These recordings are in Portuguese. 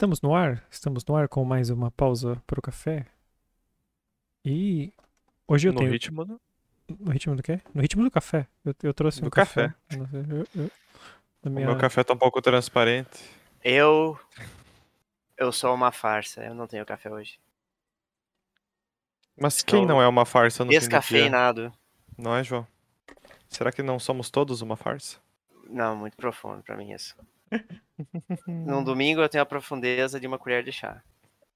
Estamos no ar, estamos no ar com mais uma pausa para o café. E hoje eu no tenho. ritmo do... No ritmo do quê? No ritmo do café. Eu, eu trouxe Do um café. café. Eu- eu- na O minha- meu café tá um pouco transparente. Eu. Eu sou uma farsa, eu não tenho café hoje. Mas quem não é uma farsa no fim do dia? Descafeinado. Não é, João? Será que não somos todos uma farsa? Não, muito profundo pra mim isso. Num domingo eu tenho a profundeza de uma colher de chá.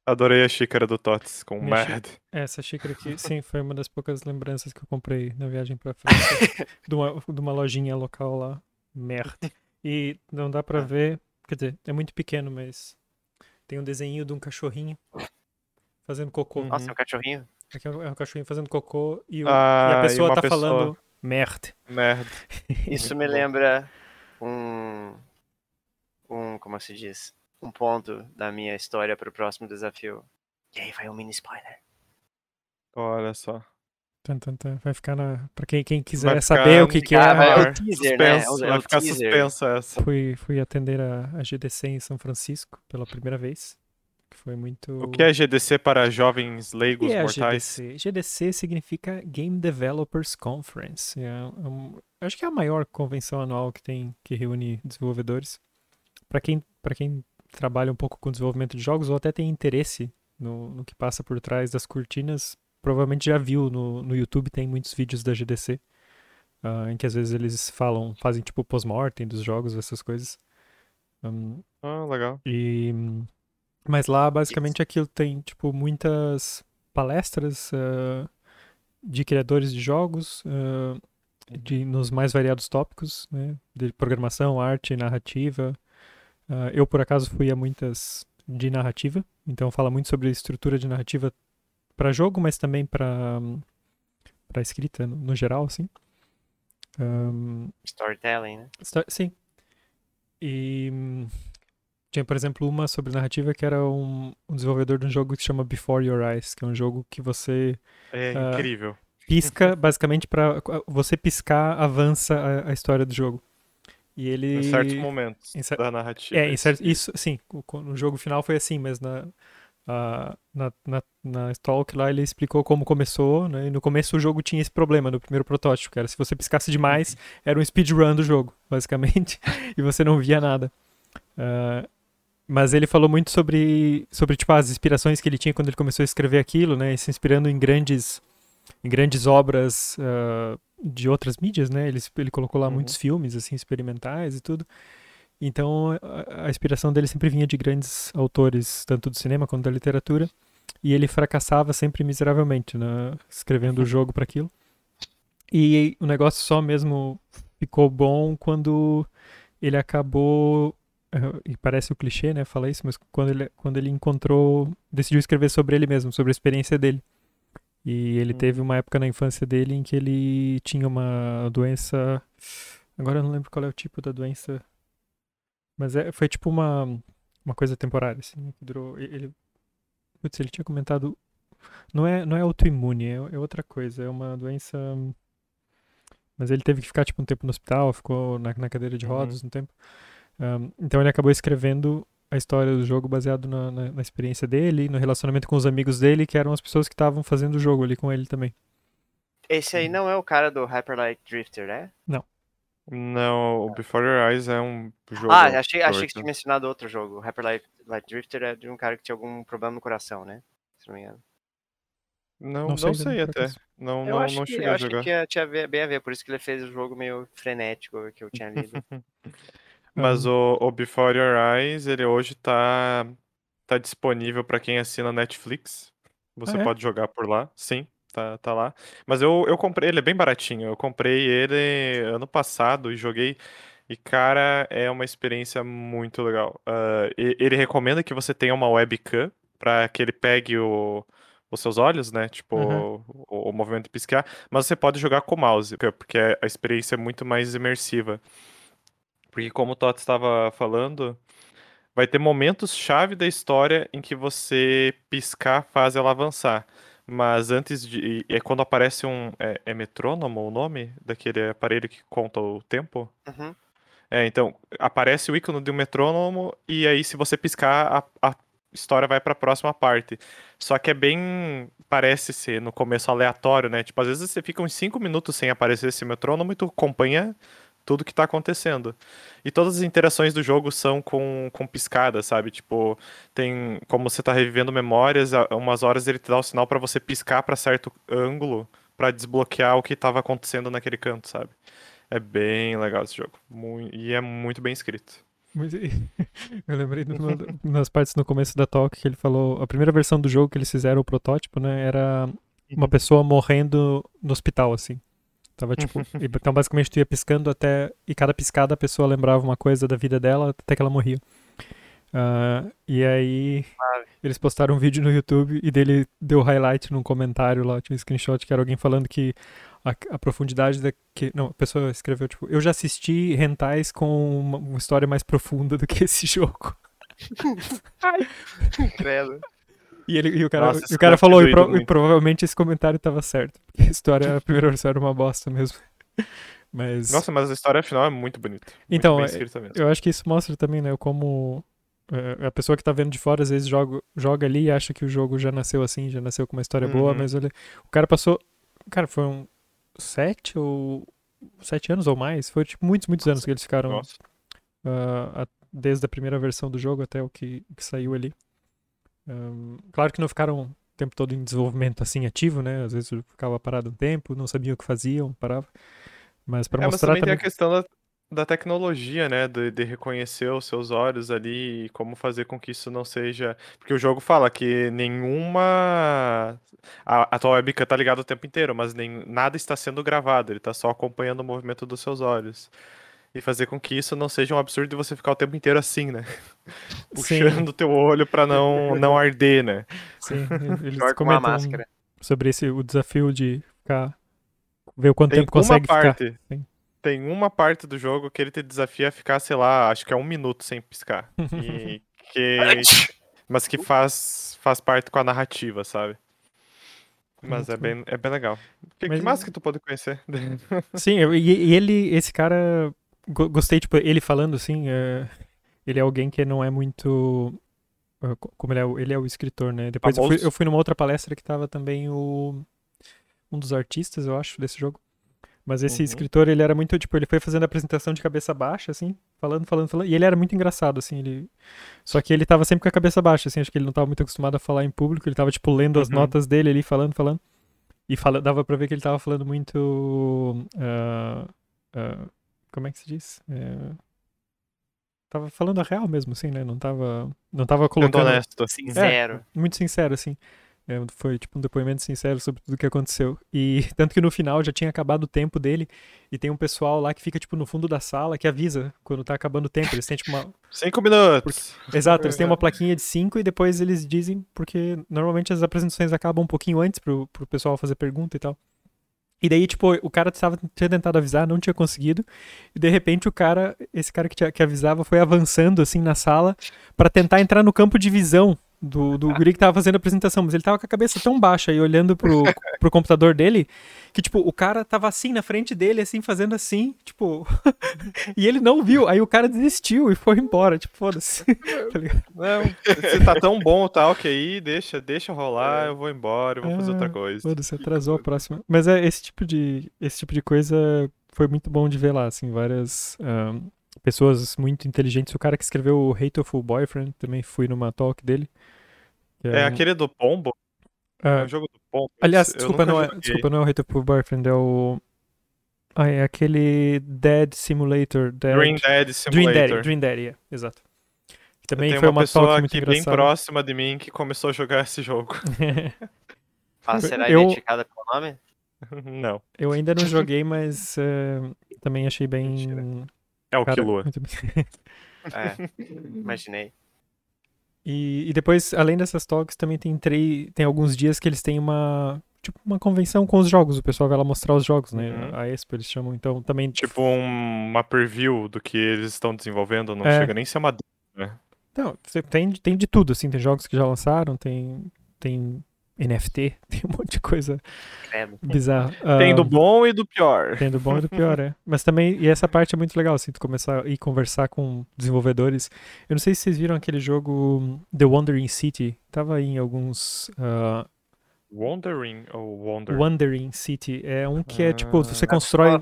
Adorei a xícara do Tots com Minha xí- merda. Essa xícara aqui, sim, foi uma das poucas lembranças que eu comprei na viagem pra França. de, uma, de uma lojinha local lá. Merda. E não dá pra Ah. ver. Quer dizer, é muito pequeno, mas tem um desenho de um cachorrinho fazendo cocô. Hum. Nossa, é um cachorrinho? Aqui é um é um cachorrinho fazendo cocô e, o- Ah, e a e pessoa uma tá pessoa. falando merda. Merda. Isso me lembra um. Um. Como se diz? Um ponto da minha história pro próximo desafio. E aí vai um mini spoiler. Olha só. Vai ficar na. Pra quem, quem quiser saber o que, que é, Ah, vai- é o ar, teaser, né? suspenso, É o- é Vai o ficar teaser. suspenso essa. fui, fui atender a, a GDC em São Francisco pela primeira vez. Que foi muito. O que é GDC para jovens O leigos que é a mortais? GDC? GDC significa Game Developers Conference. É um- acho que é a maior convenção anual que tem que reúne desenvolvedores. Para quem, para quem trabalha um pouco com desenvolvimento de jogos ou até tem interesse no, no que passa por trás das cortinas, provavelmente já viu no, no YouTube, tem muitos vídeos da GDC. ah, em que às vezes eles falam, fazem tipo post-mortem dos jogos, essas coisas. Hum, Ah, legal. e, mas lá, basicamente, aquilo tem, tipo, muitas palestras ah, de criadores de jogos ah, de, nos mais variados tópicos, né? De programação, arte, narrativa. Ah, eu, por acaso, fui a muitas de narrativa, então fala muito sobre estrutura de narrativa para jogo, mas também para para escrita no, no geral, assim. Ahn, Storytelling, né? Sim. E tinha, por exemplo, uma sobre narrativa que era um, um desenvolvedor de um jogo que se chama Before Your Eyes, que é um jogo que você É Ah, incrível. pisca, basicamente, para você piscar, avança a, a história do jogo. E ele. Em certos momentos em cer- da narrativa. É, em isso, sim, no jogo final foi assim, mas na, a- na, na, na talk lá ele explicou como começou, né? E no começo o jogo tinha esse problema no primeiro protótipo, que era se você piscasse demais, era um speedrun do jogo, basicamente, e você não via nada. Ah, mas ele falou muito sobre, sobre tipo, as inspirações que ele tinha quando ele começou a escrever aquilo, né? E se inspirando em grandes, em grandes obras ah, de outras mídias, né? Ele, ele colocou lá Uhum. muitos filmes, assim, experimentais e tudo. Então, a, a inspiração dele sempre vinha de grandes autores, tanto do cinema quanto da literatura. E ele fracassava sempre miseravelmente, né? Escrevendo o jogo para aquilo. E o negócio só mesmo ficou bom quando ele acabou. eh, E parece o clichê, né? Falar isso, mas quando ele, quando ele encontrou. Decidiu escrever sobre ele mesmo, sobre a experiência dele. E ele Hum. teve uma época na infância dele em que ele tinha uma doença. Agora eu não lembro qual é o tipo da doença. Mas é, foi tipo uma, uma coisa temporária, assim, que durou. Ele. Putz, ele tinha comentado. Não é, não é autoimune, é, é outra coisa. É uma doença. Mas ele teve que ficar tipo um tempo no hospital, ficou na, na cadeira de Uhum. rodas um tempo. Ahm, então ele acabou escrevendo a história do jogo baseado na, na, na experiência dele, no relacionamento com os amigos dele, que eram as pessoas que estavam fazendo o jogo ali com ele também. Esse aí não é o cara do Hyper Light Drifter, né? Não, o Before Your Eyes é um jogo. Ah, achei, achei que tinha mencionado outro jogo. O Hyper Light, Light Drifter é de um cara que tinha algum problema no coração, né? Se não me engano. Não, Não não, sei, sei, por até. Não, eu não, acho não que, cheguei eu a acho que jogar. tinha, tinha bem a ver, por isso que ele fez o jogo meio frenético que eu tinha lido. Mas Ah. o, o Before Your Eyes, ele hoje tá, tá disponível pra quem assina Netflix. Você Ah, é? pode jogar por lá. Sim, tá, tá lá. Mas eu, eu comprei, ele é bem baratinho. Eu comprei ele ano passado e joguei. E, cara, é uma experiência muito legal. Ah, e- ele recomenda que você tenha uma webcam pra que ele pegue o, os seus olhos, né? Tipo, o, o movimento de piscar. Mas você pode jogar com o mouse, porque a experiência é muito mais imersiva. Porque como o Toto estava falando, vai ter momentos-chave da história em que você piscar faz ela avançar. Mas antes de. É quando aparece um. É, é metrônomo o nome daquele aparelho que conta o tempo? Uhum. É, então, aparece o ícone de um metrônomo e aí se você piscar, a, a história vai pra próxima parte. Só que é bem. Parece ser no começo aleatório, né? Tipo, às vezes você fica uns 5 minutos sem aparecer esse metrônomo e tu acompanha tudo que tá acontecendo. E todas as interações do jogo são com, com piscada, sabe? Tipo, tem. Como você tá revivendo memórias, umas horas ele te dá o sinal para você piscar para certo ângulo para desbloquear o que tava acontecendo naquele canto, sabe? É bem legal esse jogo. Muito, e é muito bem escrito. Eu lembrei de uma, nas partes no começo da talk que ele falou. A primeira versão do jogo que eles fizeram, o protótipo, né? Era uma uhum. pessoa morrendo no hospital, assim. Tava tipo. então, basicamente, tu ia piscando até. E cada piscada a pessoa lembrava uma coisa da vida dela até que ela morria. Uh, e aí. Eles postaram um vídeo no YouTube e dele deu highlight num comentário lá. Tinha um screenshot que era alguém falando que a, a profundidade da. Que, não, a pessoa escreveu, tipo, eu já assisti rentais com uma, uma história mais profunda do que esse jogo. Ai, credo. E, ele, e o cara, Nossa, e o cara falou, e, pro, e, provavelmente esse comentário tava certo. Porque a história, a primeira versão era uma bosta mesmo. Mas... Nossa, mas a história final é muito bonita. Então, é, eu acho que isso mostra também, né, como é, a pessoa que tá vendo de fora às vezes joga, joga ali e acha que o jogo já nasceu assim, já nasceu com uma história uhum. boa, mas ele, o cara passou, cara, foi um sete ou sete anos ou mais, foi tipo muitos, muitos anos que eles ficaram uh, a, desde a primeira versão do jogo até o que, que saiu ali. Um, claro que não ficaram o tempo todo em desenvolvimento assim ativo, né? Às vezes ficava parado um tempo, não sabiam o que faziam, parava. Mas para é, mostrar mas também, também tem a questão da, da tecnologia, né? De, de, reconhecer os seus olhos ali e como fazer com que isso não seja. Porque o jogo fala que nenhuma. A, a tua webcam tá ligada o tempo inteiro, mas nem nada está sendo gravado, ele tá só acompanhando o movimento dos seus olhos e fazer com que isso não seja um absurdo de você ficar o tempo inteiro assim, né? Puxando o teu olho para não, não arder, né? Sim, eles comentam máscara. sobre esse, o desafio de ficar. ver o quanto tem tempo consegue parte, ficar. Tem uma parte do jogo que ele te desafia a ficar, sei lá, acho que é um minuto sem piscar. E que, mas que faz, faz parte com a narrativa, sabe? Mas é bem, é bem legal. Que, Mas... que mais que tu pode conhecer? Sim, e, e ele, esse cara gostei, tipo, ele falando assim, é, ele é alguém que não é muito. Ah, como ele é, ele é o escritor, né? Depois eu fui, eu fui, numa outra palestra que tava também o. Um dos artistas, eu acho, desse jogo. Mas esse uhum. escritor, ele era muito, tipo, ele foi fazendo a apresentação de cabeça baixa, assim, falando, falando, falando. E ele era muito engraçado, assim, ele. Só que ele tava sempre com a cabeça baixa, assim, acho que ele não tava muito acostumado a falar em público, ele tava, tipo, lendo uhum. as notas dele ali, falando, falando. E fala, dava pra ver que ele tava falando muito. Uh, uh, como é que se diz? É... Tava falando a real mesmo, assim, né? Não tava, não tava colocando... Muito honesto, sincero. É, muito sincero, assim. É, foi tipo um depoimento sincero sobre tudo que aconteceu. E tanto que no final já tinha acabado o tempo dele e tem um pessoal lá que fica tipo no fundo da sala que avisa quando tá acabando o tempo. Eles têm tipo uma. Cinco minutos! Porque... Exato, eles têm uma plaquinha de cinco e depois eles dizem, porque normalmente as apresentações acabam um pouquinho antes pro, pro pessoal fazer pergunta e tal. E daí, tipo, o cara tava, tinha tentado avisar, não tinha conseguido. E de repente o cara, esse cara que, tinha, que avisava, foi avançando assim na sala para tentar entrar no campo de visão do, do guri que tava fazendo a apresentação, mas ele tava com a cabeça tão baixa e olhando pro, pro computador dele, que, tipo, o cara tava assim na frente dele, assim, fazendo assim, tipo. e ele não viu, aí o cara desistiu e foi embora, tipo, foda-se. tá não, você tá tão bom tal que aí, deixa, deixa rolar, é. eu vou embora, eu vou é, fazer outra coisa. Foda-se, atrasou a próxima. Mas é esse tipo de. Esse tipo de coisa foi muito bom de ver lá, assim, várias. Um, pessoas muito inteligentes. O cara que escreveu o Hateful Boyfriend, também fui numa talk dele. É, é aquele do Pombo? É, é o jogo do Pombo. Aliás, desculpa não, é, desculpa, não é o Hateful Boyfriend, é o. Ah, é aquele Dead Simulator. Dead... Dream Dead Simulator. Dream Dead, Dream Dead, yeah, exato. Também foi uma, uma pessoa aqui bem próxima de mim que começou a jogar esse jogo. ah, será eu... identificada pelo nome? Não. Eu ainda não joguei, mas uh, também achei bem. Mentira. É o Cara, Killua. é, imaginei. E, e, depois, além dessas talks, também tem, tem alguns dias que eles têm uma tipo uma convenção com os jogos. O pessoal vai lá mostrar os jogos, né? Uhum. A Expo eles chamam. Então também. Tipo um, uma preview do que eles estão desenvolvendo. Não é. chega nem a ser uma. Né? Não, tem, tem de tudo, assim. Tem jogos que já lançaram, tem, tem NFT, tem um monte de coisa Credo. bizarra. Tem Ah, do bom e do pior. Tem do bom e do pior, é. Mas também, e essa parte é muito legal, assim, tu começar a ir conversar com desenvolvedores. Eu não sei se vocês viram aquele jogo The Wandering City. Tava aí em alguns. ah, Wandering ou Wonder? Wandering City. É um que é tipo, Ah. você constrói.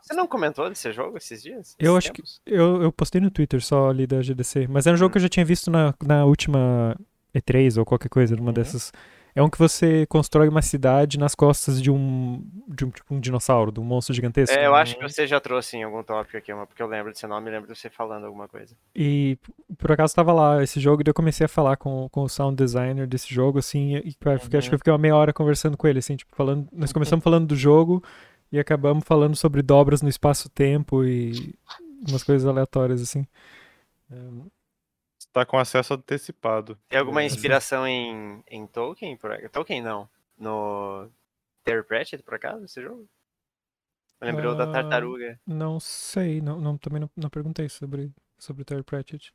Você não comentou desse jogo esses dias? Eu Esses acho que- tempos? Eu, eu postei no Twitter só ali da GDC. Mas era um jogo que eu já tinha visto na, na última E3 ou qualquer coisa, numa Uhum. dessas. É um que você constrói uma cidade nas costas de um. de um, tipo, um dinossauro, de um monstro gigantesco. É, eu acho que você já trouxe em algum tópico aqui, porque eu lembro desse nome e lembro de você falando alguma coisa. E por acaso tava lá esse jogo, e eu comecei a falar com, com o sound designer desse jogo, assim, e fiquei- acho que eu fiquei uma meia hora conversando com ele, assim, tipo, falando. Nós começamos falando do jogo e acabamos falando sobre dobras no espaço-tempo e umas coisas aleatórias, assim. Tá com acesso antecipado. Tem alguma É, inspiração em, em Tolkien? Por... Tolkien não. No Terry Pratchett, por acaso, esse jogo? Lembrou da Ah, tartaruga. não sei, não, não- também não, não perguntei sobre, sobre o Terry Pratchett.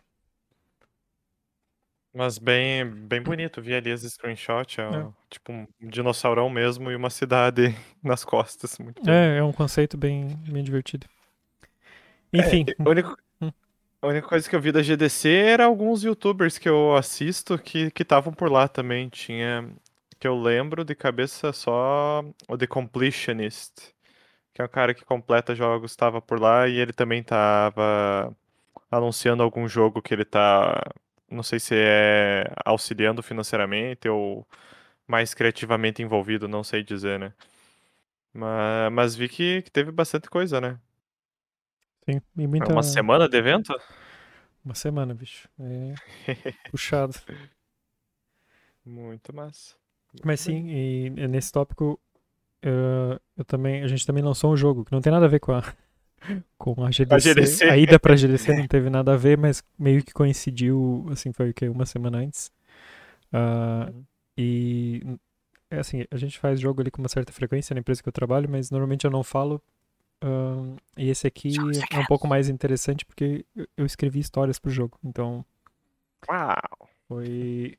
Mas bem, bem bonito. Vi ali as screenshots. É, É. tipo um dinossaurão mesmo e uma cidade nas costas. Muito. É, é um conceito bem, bem divertido. Enfim, A única, Hum. A única coisa que eu vi da GDC era alguns youtubers que eu assisto que estavam por lá também. Tinha. Que eu lembro de cabeça só o The Completionist. Que é um cara que completa jogos, estava por lá e ele também tava anunciando algum jogo que ele tá. Não sei se é auxiliando financeiramente ou mais criativamente envolvido, não sei dizer, né? Mas, mas vi que, que teve bastante coisa, né? Sim, e É muita, Uma semana de evento? uma semana, bicho. É puxado. Muito massa. Mas Muito sim, e nesse tópico eh, eu também, a gente também lançou um jogo que não tem nada a ver com a com a GDC. GDC. A ida pra GDC não teve nada a ver, mas meio que coincidiu, assim, foi o que uma semana antes. Ah, Uhum. E é assim, a gente faz jogo ali com uma certa frequência na empresa que eu trabalho, mas normalmente eu não falo. E esse aqui é um pouco mais interessante porque eu- eu escrevi histórias pro jogo. Então, Uau! foi,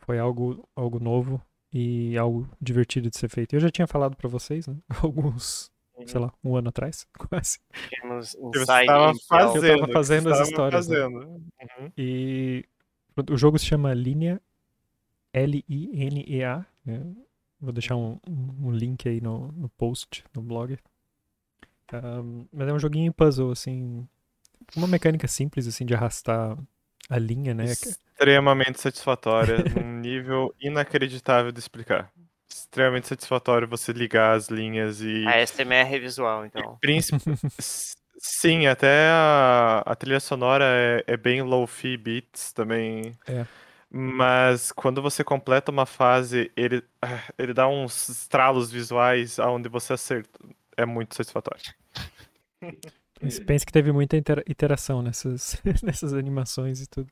foi algo, algo novo e algo divertido de ser feito. Eu já tinha falado pra vocês, né? Alguns, sei lá, um ano atrás, quase. Temos Inside estava fazendo. Eu tava fazendo as histórias, né? Fazendo. Uhum. E o jogo se chama Linea, L-I-N-E-A. né? Vou deixar um, um um link aí no, no post, no blog. Ahm, mas é um joguinho puzzle, assim, uma mecânica simples, assim, de arrastar a linha, né? Extremamente satisfatória, num nível inacreditável de explicar. Extremamente satisfatório você ligar as linhas e. A SMR visual, então. Príncipe. Sim, até a, a trilha sonora é, é bem low-fi beats também. É. Mas quando você completa uma fase, ele, ah, ele dá uns estralos visuais aonde você acerta. É muito satisfatório. Pense- que teve muita intera- iteração nessas, nessas animações e tudo.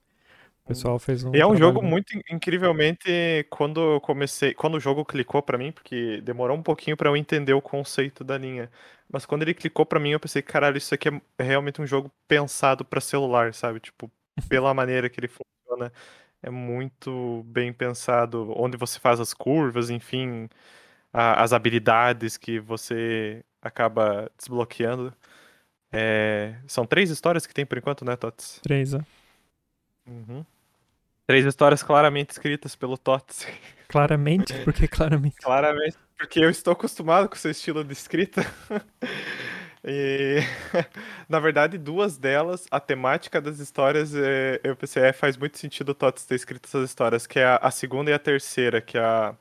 O pessoal fez um. E é um jogo muito in- incrivelmente quando eu comecei, quando o jogo clicou pra mim, porque demorou um pouquinho pra eu entender o conceito da linha. Mas quando ele clicou pra mim, eu pensei, caralho, isso aqui é é realmente um jogo pensado pra celular, sabe? Tipo, pela maneira que ele funciona, é muito bem pensado, onde você faz as curvas, enfim, a- as habilidades que você acaba desbloqueando. É, São três histórias que tem por enquanto, né, Tots? Três, ó. Uhum. Três histórias claramente escritas pelo Tots. Claramente, porque claramente. Claramente, porque eu estou acostumado com seu estilo de escrita. E, na verdade, duas delas, a temática das histórias, é, eu pensei, é, faz muito sentido o Tots ter escrito essas histórias, que é a, a segunda e a terceira, que é a,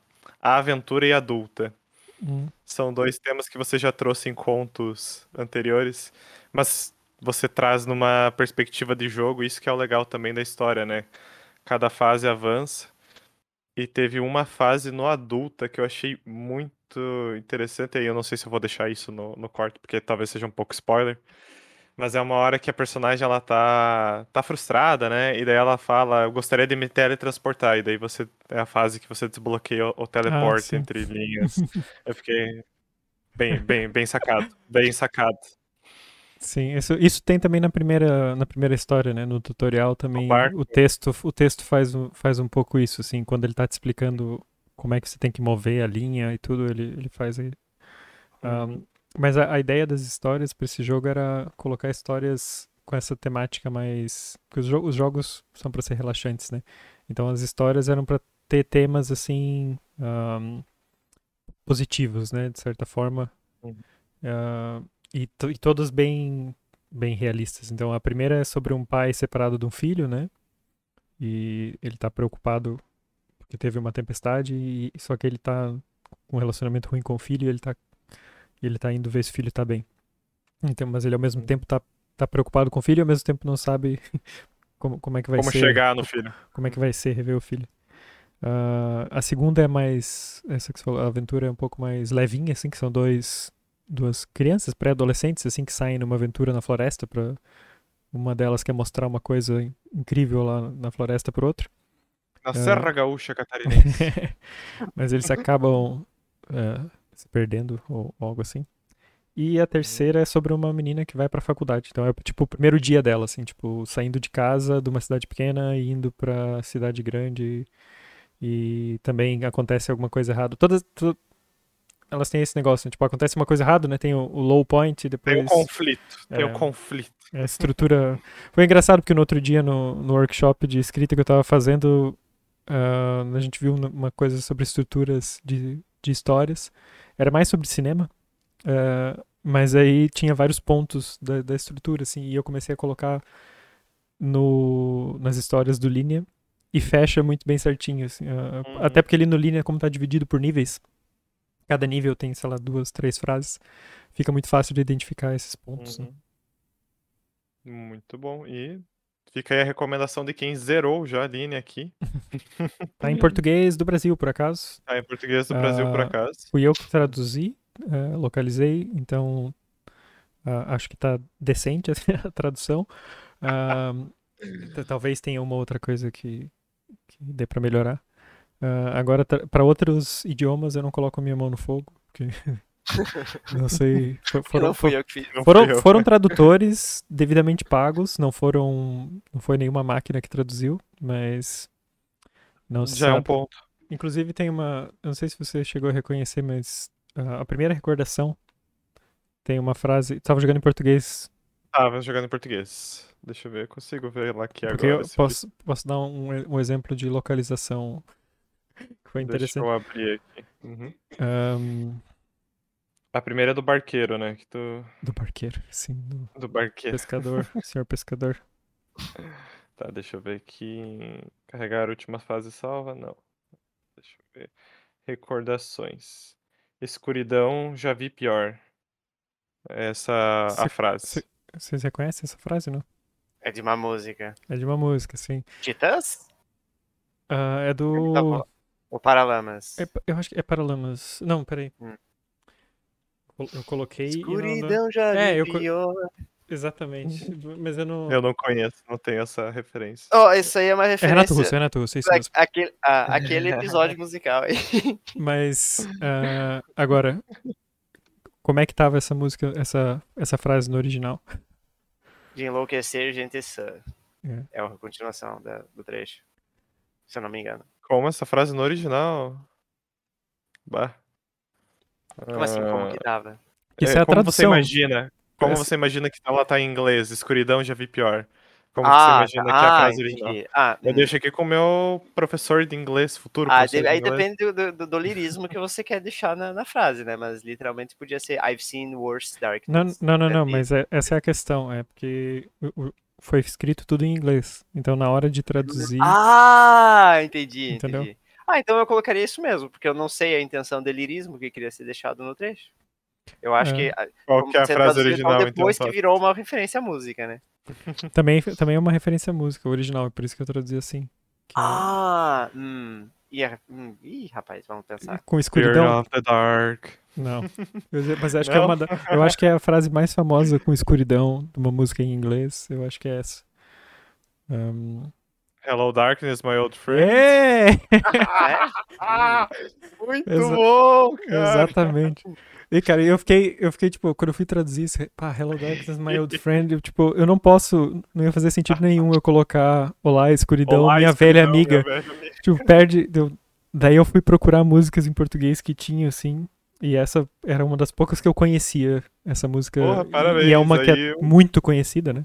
a aventura e adulta. Hum, São dois temas que você já trouxe em contos anteriores, mas você traz numa perspectiva de jogo, isso que é o legal também da história, né? Cada fase avança. E teve uma fase no adulta que eu achei muito interessante, e eu não sei se eu vou deixar isso no, no corte, porque talvez seja um pouco spoiler. Mas é uma hora que a personagem ela tá, tá frustrada, né? E daí ela fala, eu gostaria de me teletransportar. E daí você é a fase que você desbloqueia o, o teleporte sim. entre linhas. Eu fiquei bem, bem, bem sacado. Bem sacado. Sim, isso, isso tem também na primeira, na primeira história, né? No tutorial também. O texto, o texto faz, um- faz um pouco isso, assim, quando ele tá te explicando como é que você tem que mover a linha e tudo, ele, ele faz aí. Um. Mas a, a ideia das histórias para esse jogo era colocar histórias com essa temática mais. Porque os, jo- os jogos são para ser relaxantes, né? Então as histórias eram para ter temas assim. um, positivos, né? De certa forma. Uhum. Ah, e, e todas bem, bem realistas. Então a primeira é sobre um pai separado de um filho, né? E ele tá preocupado porque teve uma tempestade, e, só que ele tá com um relacionamento ruim com o filho e ele tá, e ele tá indo ver se o filho tá bem. Então, mas ele ao mesmo tempo tá, tá preocupado com o filho e ao mesmo tempo não sabe como, como é que vai Como ser. chegar no filho. Como é que vai ser rever o filho. Ah, a segunda é mais. Essa que você falou, a aventura é um pouco mais levinha, assim, que são dois, duas crianças, pré-adolescentes, assim, que saem numa aventura na floresta para Uma delas quer mostrar uma coisa in- incrível lá na floresta pro outro. Na É. Serra Gaúcha Catarinense. Mas eles acabam é, se perdendo ou, ou algo assim. E a terceira é sobre uma menina que vai pra faculdade. Então é tipo o primeiro dia dela, assim, tipo, saindo de casa de uma cidade pequena e indo pra cidade grande. E também acontece alguma coisa errada. Todas. to- elas têm esse negócio, né? tipo, acontece uma coisa errada, né? Tem o, o low point e Tem depois. um conflito. Tem É. um conflito. A estrutura. Foi engraçado porque no outro dia, no, no workshop de escrita que eu tava fazendo, ah, a gente viu uma coisa sobre estruturas de, de histórias. Era mais sobre cinema, ah, mas aí tinha vários pontos da, da estrutura, assim, e eu comecei a colocar no, nas histórias do Linea e fecha muito bem certinho, assim. ah, Uhum. Até porque ali no Linea, como tá dividido por níveis, cada nível tem, sei lá, duas, três frases, fica muito fácil de identificar esses pontos. né? Uhum. Muito bom. E fica aí a recomendação de quem zerou já a linha aqui. Tá em português do Brasil, por acaso. Tá em português do Brasil, por Ah, acaso. Fui eu que traduzi, eh, localizei, então ah, acho que tá decente a tradução. Ah, talvez tenha uma outra coisa que, que dê pra melhorar. Agora, para outros idiomas, eu não coloco minha mão no fogo, porque não sei. fo- Foram, não fui eu que fiz. Foram, eu. foram tradutores devidamente pagos, não foram, não foi nenhuma máquina que traduziu, mas não Já é um sabe. ponto. Inclusive tem uma, eu não sei se você chegou a reconhecer, mas ah, a primeira recordação tem uma frase, estava jogando em português, Tava jogando em português. Deixa eu ver, eu consigo ver lá aqui porque agora. eu posso, posso dar um, um exemplo de localização que foi Deixa interessante. eu abrir aqui. Uhum. Ahn, A primeira é do barqueiro, né? Que tu... do barqueiro, sim, do Do barqueiro. pescador, senhor pescador. Tá, deixa eu ver aqui. Carregar a última fase salva? Não. Deixa eu ver. Recordações. Escuridão, já vi pior. Essa a Se- frase. se- Vocês reconhecem essa frase, não? É de uma música. É de uma música, sim. Titãs? Ah, é Tá do. bom. O Paralamas. É eu acho que é Paralamas. Não, peraí. Hum. Eu coloquei. e não- Escuridão já É, eu. Exatamente. Mas eu não. Eu não conheço, não tenho essa referência. Oh, isso aí é uma É referência. Renato Russo, é Renato Russo, é isso a- mesmo. Aquele, ah, aquele episódio musical aí. Mas ah, agora, como é que tava essa música, essa, essa frase no original? De enlouquecer, gente sã. É. É a continuação da- do trecho. Se eu não me engano. Como essa frase no original? Bah. Como assim? Como que Ah, tava? Isso é, a como você imagina? Como Essa- você imagina que ela tá em inglês? Escuridão, já vi pior. Como ah, você imagina tá. que é a ah, frase original? Ah, Eu hum. deixo aqui com o meu professor de inglês, futuro Ah, professor de- de aí inglês. depende do, do, do lirismo que você quer deixar na, na frase, né? Mas literalmente podia ser I've seen worse Não, darkness. não, não, não, Entendi. mas é- essa é a questão. É porque foi escrito tudo em inglês. Então, na hora de traduzir. Ah, entendi, Entendeu? entendi. Ah, então eu colocaria isso mesmo, porque eu não sei a intenção de lirismo que queria ser deixado no trecho. Eu acho É. que ah, Qual como que é a frase original, então, então? depois que virou uma referência à música, né? Também, também é uma referência à música original, é por isso que eu traduzi assim. que é Ah, hum. Ih, é- hum, ih, rapaz, vamos pensar. com Fear escuridão. of the Dark. Não. Eu- mas acho que é Não? uma da- eu acho que é a frase mais famosa com escuridão de uma música em inglês. Eu acho que é essa. Ahn, Hello Darkness, my old friend. É! Ah, é? Ah, muito Exa- bom, cara. Exatamente. E, cara, eu fiquei, eu fiquei, tipo, quando eu fui traduzir isso, pá, Hello Darkness, my old friend, eu, tipo, eu não posso, não ia fazer sentido nenhum eu colocar Olá, escuridão, Olá, minha escuridão, velha minha amiga. velha amiga. Tipo, perde, deu, Daí eu fui procurar músicas em português que tinha, assim, e essa era uma das poucas que eu conhecia, essa música. Porra, parabéns, e é uma que é eu- muito conhecida, né?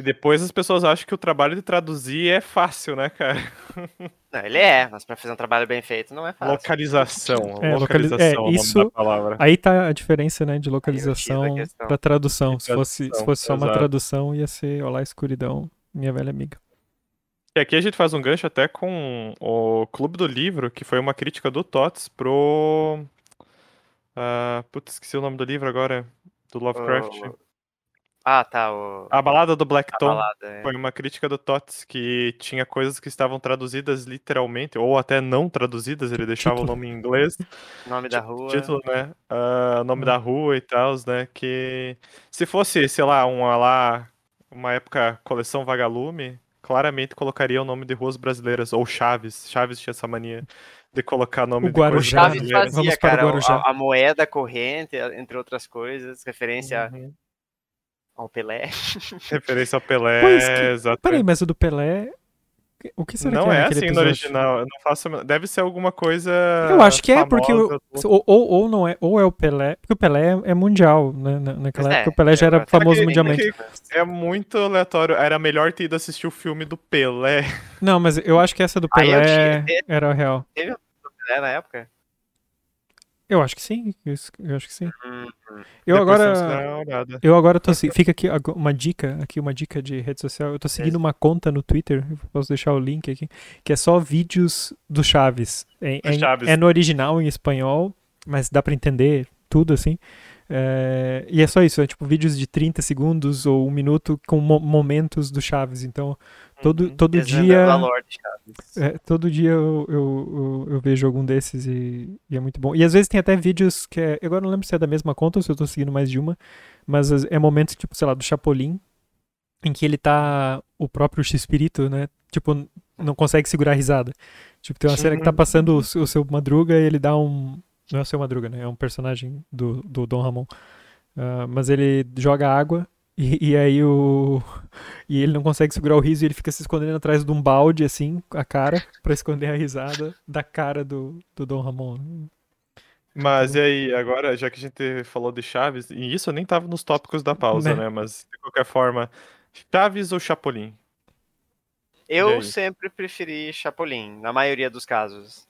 E depois as pessoas acham que o trabalho de traduzir é fácil, né, cara? Não, ele é, mas pra fazer um trabalho bem feito não é fácil. Localização. É, localiza- localização é, é, o nome isso- da palavra. Aí tá a diferença, né, de localização pra tradução. Se fosse, se fosse só uma exato. tradução, ia ser Olá Escuridão, minha velha amiga. E aqui a gente faz um gancho até com o Clube do Livro, que foi uma crítica do Tots pro. ah, putz, esqueci o nome do livro agora. Do Lovecraft. O- Ah, tá, o... A Balada do Black Tom. balada. é. Foi uma crítica do Tots que tinha coisas que estavam traduzidas literalmente, ou até não traduzidas, ele deixava Título. o nome em inglês. Nome da rua. Título, né? Ah, nome Hum. da rua e tal, né? Que se fosse, sei lá, uma lá, uma época coleção Vagalume, claramente colocaria o nome de ruas brasileiras, ou Chaves. Chaves tinha essa mania de colocar nome O de Guarujá, Chaves brasileiro. brasileiras. fazia, Vamos para cara, o- Guarujá. a, a moeda corrente, entre outras coisas, referência Uhum. Ao Pelé. Referência ao Pelé, Pois que-. Peraí, mas o do Pelé. O que será Não que é, é naquele assim no episódio? original, eu não faço. Deve ser alguma coisa. Eu acho que é, porque o- do- ou, ou, ou não é, ou é o Pelé, porque o Pelé é mundial, né? Na- Naquela Pois é, época o Pelé já era é, famoso que- mundialmente. É muito aleatório. Era melhor ter ido assistir o filme do Pelé. Não, mas eu acho que essa do Pelé tinha- era real. Pelé na época. Eu acho que sim, eu acho que sim. Hum, Eu Depois agora, eu agora tô, se- fica aqui uma dica, aqui uma dica de rede social. Eu tô seguindo uma conta no Twitter, posso deixar o link aqui, que é só vídeos do Chaves. É, Do é Chaves. é no original em espanhol, mas dá pra entender tudo assim. É, e é só isso, é tipo vídeos de 30 segundos ou um minuto com mo- momentos do Chaves. Então, todo, Uhum. todo desvendando dia. de Chaves. É, todo dia eu, eu, eu, eu vejo algum desses e, e é muito bom. E às vezes tem até vídeos que é. Agora não lembro se é da mesma conta ou se eu tô seguindo mais de uma, mas as- é momentos, tipo, sei lá, do Chapolin, em que ele tá. O próprio X-Espírito, né? Tipo, não consegue segurar a risada. Tipo, tem uma cena que tá passando o, seu- o seu Madruga e ele dá um. Não é o seu Madruga, né? É um personagem do, do Dom Ramon. Ah, mas ele joga água e, e aí o. E ele não consegue segurar o riso e ele fica se escondendo atrás de um balde, assim, a cara, pra esconder a risada da cara do, do Dom Ramon. Mas e aí, agora, já que a gente falou de Chaves, e isso nem tava nos tópicos da pausa, Né. né? Mas, de qualquer forma, Chaves ou Chapolin? Eu sempre preferi Chapolin, na maioria dos casos.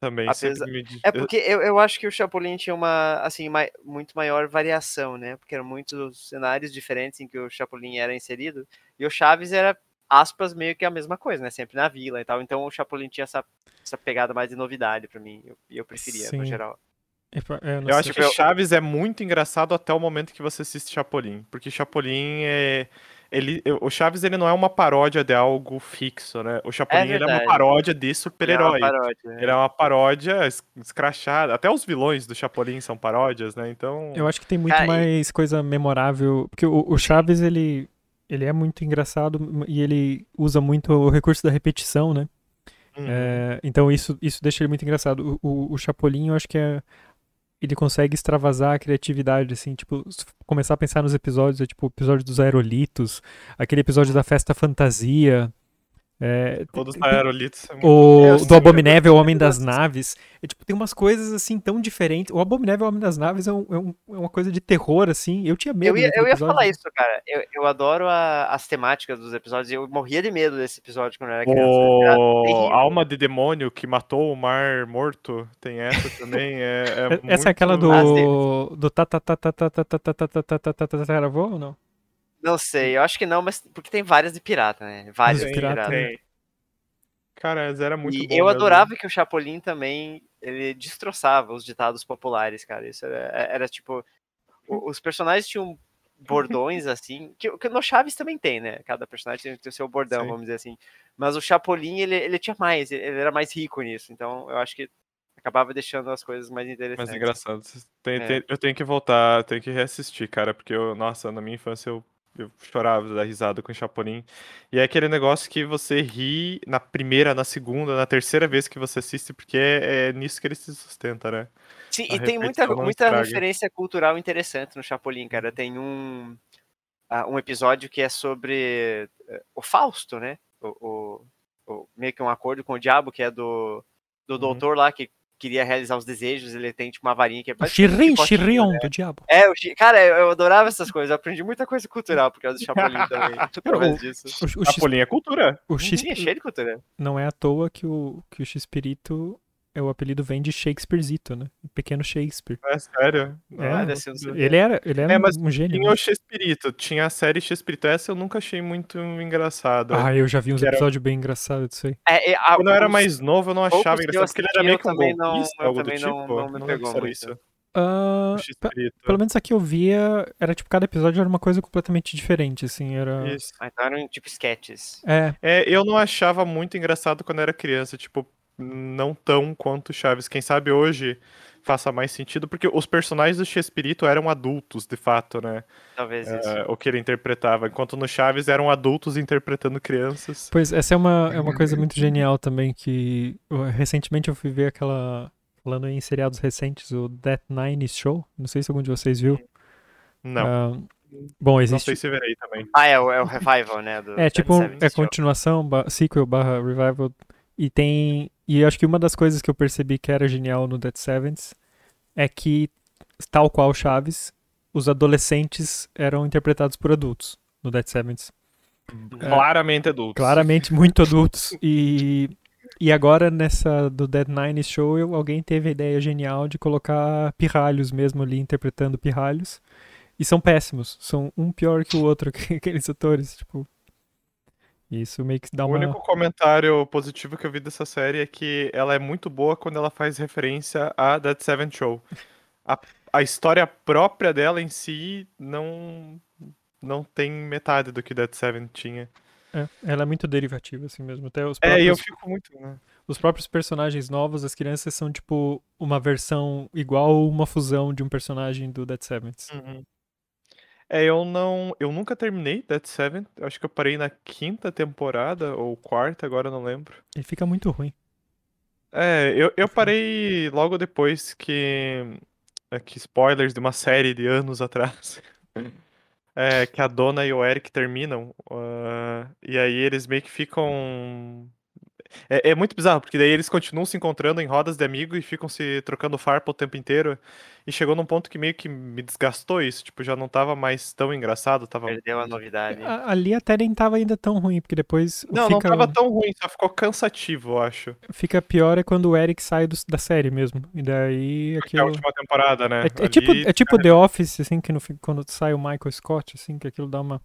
Também Apesar- sempre me... É porque eu, eu acho que o Chapolin tinha uma, assim, mai- muito maior variação, né? Porque eram muitos cenários diferentes em que o Chapolin era inserido. E o Chaves era, aspas, meio que a mesma coisa, né? Sempre na vila e tal. Então o Chapolin tinha essa, essa pegada mais de novidade pra mim. E eu, eu preferia, Sim. no geral. É é, Eu sei. acho que Chaves é muito engraçado até o momento que você assiste Chapolin. Porque Chapolin é. Ele, o Chaves ele não é uma paródia de algo fixo, né? O Chapolin ele é uma paródia de É super-herói. paródia, né? Ele é uma paródia es- escrachada. Até os vilões do Chapolin são paródias, né? Então. Eu acho que tem muito mais coisa memorável. Porque o, o Chaves, ele, ele é muito engraçado e ele usa muito o recurso da repetição, né? Uhum. É, então isso, isso deixa ele muito engraçado. O, o, o Chapolin, eu acho que é. Ele consegue extravasar a criatividade, assim, tipo, começar a pensar nos episódios, é tipo o episódio dos aerolitos, aquele episódio da festa fantasia. É, Todos tem- aerolitos. é muito- o, Eu do Abominável, o Homem das Naves. É, tipo, tem umas coisas assim tão diferentes. O Abominável, o Homem das Naves é, um- é um- é uma coisa de terror, assim. Eu tinha medo Eu ia, eu ia falar isso, cara. Eu, eu adoro a- as temáticas dos episódios. e Eu morria de medo desse episódio quando eu era criança. Era O terrível. Alma de Demônio que matou o Mar Morto. Tem essa também. É, é É- Essa é aquela muito- do. Do tataravô ou não? Não sei, eu acho que não, mas porque tem várias de pirata, né? Várias Dos de pirata? Tem. Cara, era muito E bom eu mesmo. adorava que o Chapolin também, ele destroçava os ditados populares, cara. Isso era, era tipo, os personagens tinham bordões assim, que, que no Chaves também tem, né? Cada personagem tem, tem o seu bordão, Sim. vamos dizer assim. Mas o Chapolin, ele, ele tinha mais, ele era mais rico nisso. Então, eu acho que acabava deixando as coisas mais interessantes. Mas engraçado. Tem- É. tem- eu tenho que voltar, tenho que reassistir, cara, porque eu, nossa, na minha infância eu, eu chorava da risada com o Chapolin. E é aquele negócio que você ri na primeira, na segunda, na terceira vez que você assiste, porque é, é nisso que ele se sustenta, né? Sim, A e tem muita, muita estraga. referência cultural interessante no Chapolin, cara. Tem um, ah, um episódio que é sobre eh, o Fausto, né? O, o- o- meio que um acordo com o diabo, que é do, do Uhum. doutor lá que queria realizar os desejos, ele tem tipo uma varinha que é O potinho, Shirion né? do diabo. É, o cara, eu, eu adorava essas coisas, eu aprendi muita coisa cultural por causa do Chapolin também, através disso. O, o, Chapolin é cultura. o X- Sim, é cheio de cultura. não é à toa que o, que o Xperito, é o apelido vem de Shakespearezito, né? Pequeno Shakespeare. É sério. É, Ah, Ele era, ele era É, mas um gênio. Tinha né? o X-Espírito, tinha a série X-Espírito. Essa eu nunca achei muito engraçada. Ah, eu já vi uns que era- episódios bem engraçados disso aí. É, é, a- Quando eu era mais novo, eu não achava engraçado, porque ele era meio eu que um também não- algo do também tipo. não- não me pegou muito. isso. X-Espírito. pelo menos aqui eu via, era tipo, cada episódio era uma coisa completamente diferente, assim, era... Isso. Ah, então eram tipo sketches. É, É, eu não achava muito engraçado quando era criança, tipo, não tão quanto Chaves. Quem sabe hoje faça mais sentido, porque os personagens do X-Espírito eram adultos, de fato, né? Talvez isso. É, o que ele interpretava, enquanto no Chaves eram adultos interpretando crianças. Pois, essa é uma, é uma coisa muito genial também, que recentemente eu fui ver aquela, falando em seriados recentes, o That Nine Show, não sei se algum de vocês viu. Não, Ah, bom, não existe... sei se verei também. Ah, é o, é o revival, né? Do É tipo, um- 77 é continuação, ba- sequel barra revival, e tem... E eu acho que uma das coisas que eu percebi que era genial no Dead Sevens é que, tal qual Chaves, os adolescentes eram interpretados por adultos no Dead Sevens. Claramente adultos. claramente muito adultos. E, e agora nessa do Dead Nine Show, eu- alguém teve a ideia genial de colocar pirralhos mesmo ali interpretando pirralhos. E são péssimos. São um pior que o outro, aqueles atores, tipo. Isso meio que dá O uma. único comentário positivo que eu vi dessa série é que ela é muito boa quando ela faz referência a That Seven Show. A, a história própria dela em si não não tem metade do que That Seven tinha. É, ela é muito derivativa, assim mesmo. Até os É, e eu próprios, fico muito. né? os próprios personagens novos, as crianças, são tipo uma versão igual ou uma fusão de um personagem do Dead Sevens. Uhum. É, eu não. Eu nunca terminei That Seven. Acho que eu parei na quinta temporada, ou quarta, agora não lembro. Ele fica muito ruim. É, eu, eu parei logo depois que. Aqui, spoilers de uma série de anos atrás. É, que a Dona e o Eric terminam. ah, e aí eles meio que ficam. É, é muito bizarro, porque daí eles continuam se encontrando em rodas de amigo e ficam se trocando farpa o tempo inteiro. E chegou num ponto que meio que me desgastou isso. Tipo, já não tava mais tão engraçado. Tava... Perdeu a novidade. A- Ali até nem tava ainda tão ruim, porque depois Não, fica, não tava tão ruim, só ficou cansativo, eu acho. fica pior é quando o Eric sai do- da série mesmo. E daí Que é a aquilo. última temporada, né? É, é tipo, Ali- é tipo The Office, assim, que no, quando sai o Michael Scott, assim, que aquilo dá uma.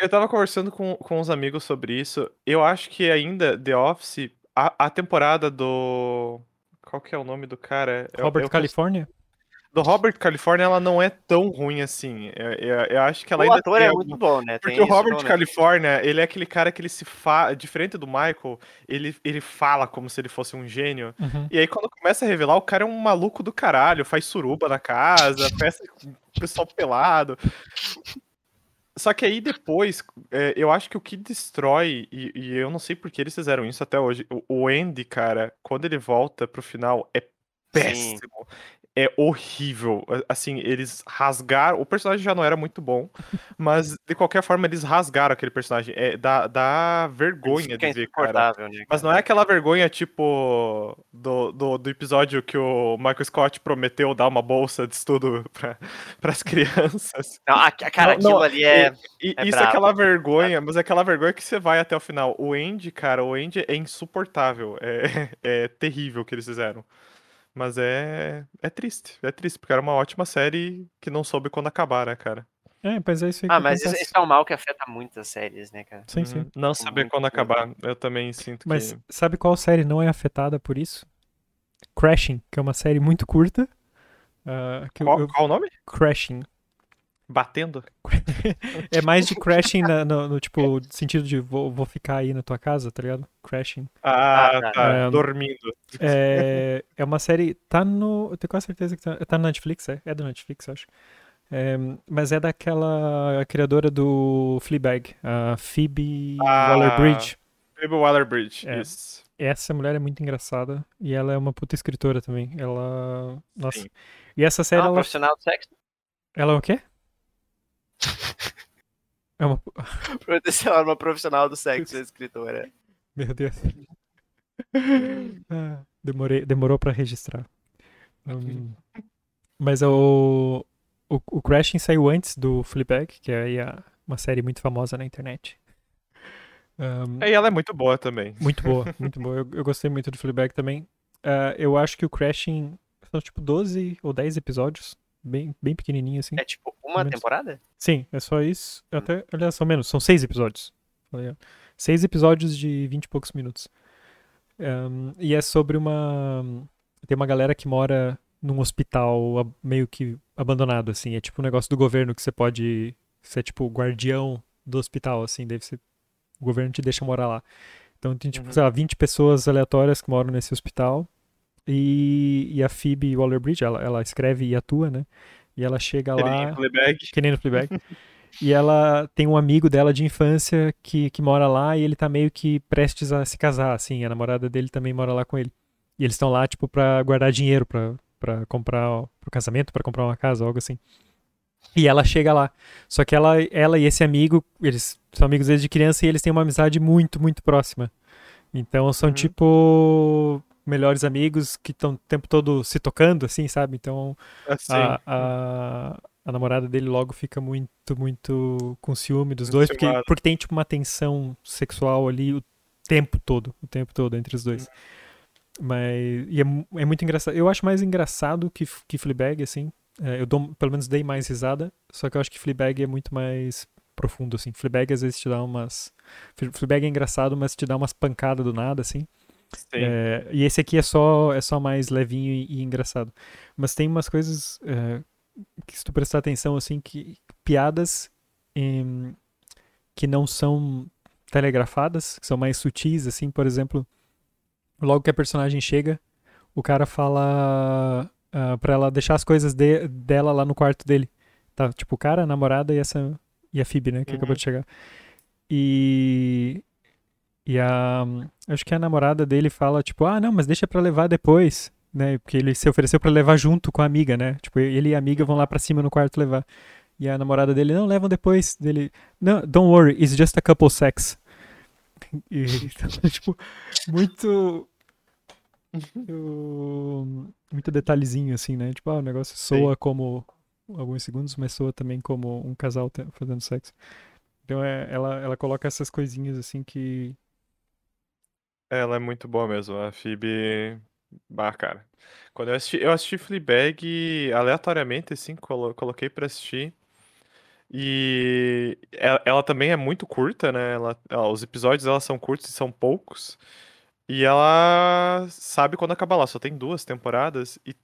Eu tava conversando com, com uns amigos sobre isso. Eu acho que ainda The Office, a, a temporada do. Qual que é o nome do cara? Eu- Robert eu- California? Do Robert California, ela não é tão ruim assim. Eu, eu- eu acho que ela o ainda ator tem é algum- muito bom, né? Porque Tem o Robert. California, ele é aquele cara que ele se fala. Diferente do Michael, ele, ele fala como se ele fosse um gênio. Uhum. E aí, quando começa a revelar, o cara é um maluco do caralho, faz suruba na casa, festa com o pessoal pelado. Só que aí depois, é, eu acho que o que destrói, e, e eu não sei por que eles fizeram isso até hoje, o, o Andy, cara, quando ele volta pro final, é péssimo. É horrível. Assim, eles rasgaram. O personagem já não era muito bom, mas de qualquer forma eles rasgaram aquele personagem. É, dá, dá vergonha de ver, cara. né? Mas não é aquela vergonha, tipo, do, do, do episódio que o Michael Scott prometeu dar uma bolsa de estudo para as crianças. Não, a- cara, Não, não, aquilo ali é. E É isso é brabo, aquela vergonha, mas é aquela vergonha que você vai até o final. O Andy, cara, o Andy é insuportável. É, é terrível o que eles fizeram. Mas é, é triste, é triste, porque era uma ótima série que não soube quando acabar, né, cara? É, mas é isso aí que Ah, mas isso, acontece. isso é um mal que afeta muitas séries, né, cara? Sim, sim. Uhum. Não saber quando acabar. Eu também sinto Mas que. sabe qual série não é afetada por isso? Crashing, que é uma série muito curta. que eu- Qual, eu- qual o nome? Crashing. Batendo? É mais de crashing na- no, no, tipo, sentido de vou, vou ficar aí na tua casa, tá ligado? Crashing. Ah, Ah, tá. tá. É, Dormindo. É, é uma série. Tá no. Eu tenho quase certeza que tá, tá no Netflix, é? É do Netflix, acho. É, mas é daquela criadora do Fleabag, a Phoebe Ah, Waller-Bridge. Phoebe Waller-Bridge, É. isso. Essa mulher é muito engraçada e ela é uma puta escritora também. Ela. Nossa. Sim. E essa É série, uma ela, profissional do sexo? ela é o quê? É uma. Sei lá, uma profissional do sexo, a escritora. Meu Deus. Ah, demorei, demorou pra registrar. Um, mas o, o, o Crashing saiu antes do Fleabag, que é a- uma série muito famosa na internet. Um, E ela é muito boa também. muito boa, muito boa. Eu, eu gostei muito do Fleabag também. Ah, eu acho que o Crashing são tipo 12 ou 10 episódios, bem, bem pequenininho assim. É tipo uma temporada? Sim, é só isso. Até, aliás, são menos, são seis episódios. Seis episódios de vinte e poucos minutos. Ahn, e é sobre uma. Tem uma galera que mora num hospital meio que abandonado, assim. É tipo um negócio do governo que você pode. Você é tipo o guardião do hospital, assim. Daí você, o governo te deixa morar lá. Então tem, tipo, Uhum. sei lá, 20 pessoas aleatórias que moram nesse hospital. E, e a Phoebe Waller-Bridge, ela, ela escreve e atua, né? E ela chega Ele lá. Fleabag. Que nem no Fleabag. e ela tem um amigo dela de infância que, que mora lá e ele tá meio que prestes a se casar, assim. A namorada dele também mora lá com ele. E eles estão lá, tipo, pra guardar dinheiro pra, pra comprar ó, pro casamento, pra comprar uma casa, algo assim. E ela chega lá. Só que ela, ela e esse amigo, eles são amigos desde criança e eles têm uma amizade muito, muito próxima. Então são Uhum. tipo melhores amigos que estão o tempo todo se tocando, assim, sabe? Então Assim. a, a, a namorada dele logo fica muito, muito com ciúme dos dois, porque, porque tem tipo uma tensão sexual ali o tempo todo, o tempo todo entre os dois. Mas e é, é muito engraçado. Eu acho mais engraçado que, que Fleabag, assim. É, eu dou, pelo menos dei mais risada, só que eu acho que Fleabag é muito mais profundo, assim. Fleabag às vezes te dá umas... Fle- Fleabag é engraçado, mas te dá umas pancadas do nada, assim. É, e esse aqui é só, é só mais levinho e, e engraçado. Mas tem umas coisas é, que se tu prestar atenção, assim, que piadas em- que não são telegrafadas, que são mais sutis, assim, por exemplo, logo que a personagem chega, o cara fala ah, pra ela deixar as coisas de- dela lá no quarto dele. Tá, tipo, o cara, a namorada e essa e a Phoebe, né, que Uhum. acabou de chegar. E e a acho que a namorada dele fala tipo, ah, não, mas deixa pra levar depois, né? Porque ele se ofereceu pra levar junto com a amiga, né? Tipo, ele e a amiga vão lá pra cima no quarto levar. E a namorada dele, não, levam depois. Dele, não, don't worry, it's just a couple sex. E, tipo, muito muito, muito detalhezinho assim, né? Tipo, ah, o negócio soa como alguns segundos, mas soa também como um casal fazendo sexo. Então é, ela, ela coloca essas coisinhas assim que Ela é muito boa mesmo, a Phoebe. Bah, cara. Quando eu assisti, eu assisti Fleabag aleatoriamente, assim, colo- coloquei pra assistir. E ela, ela também é muito curta, né? Ela, ela- os episódios dela são curtos e são poucos. E ela sabe quando acabar lá, só tem duas temporadas. E,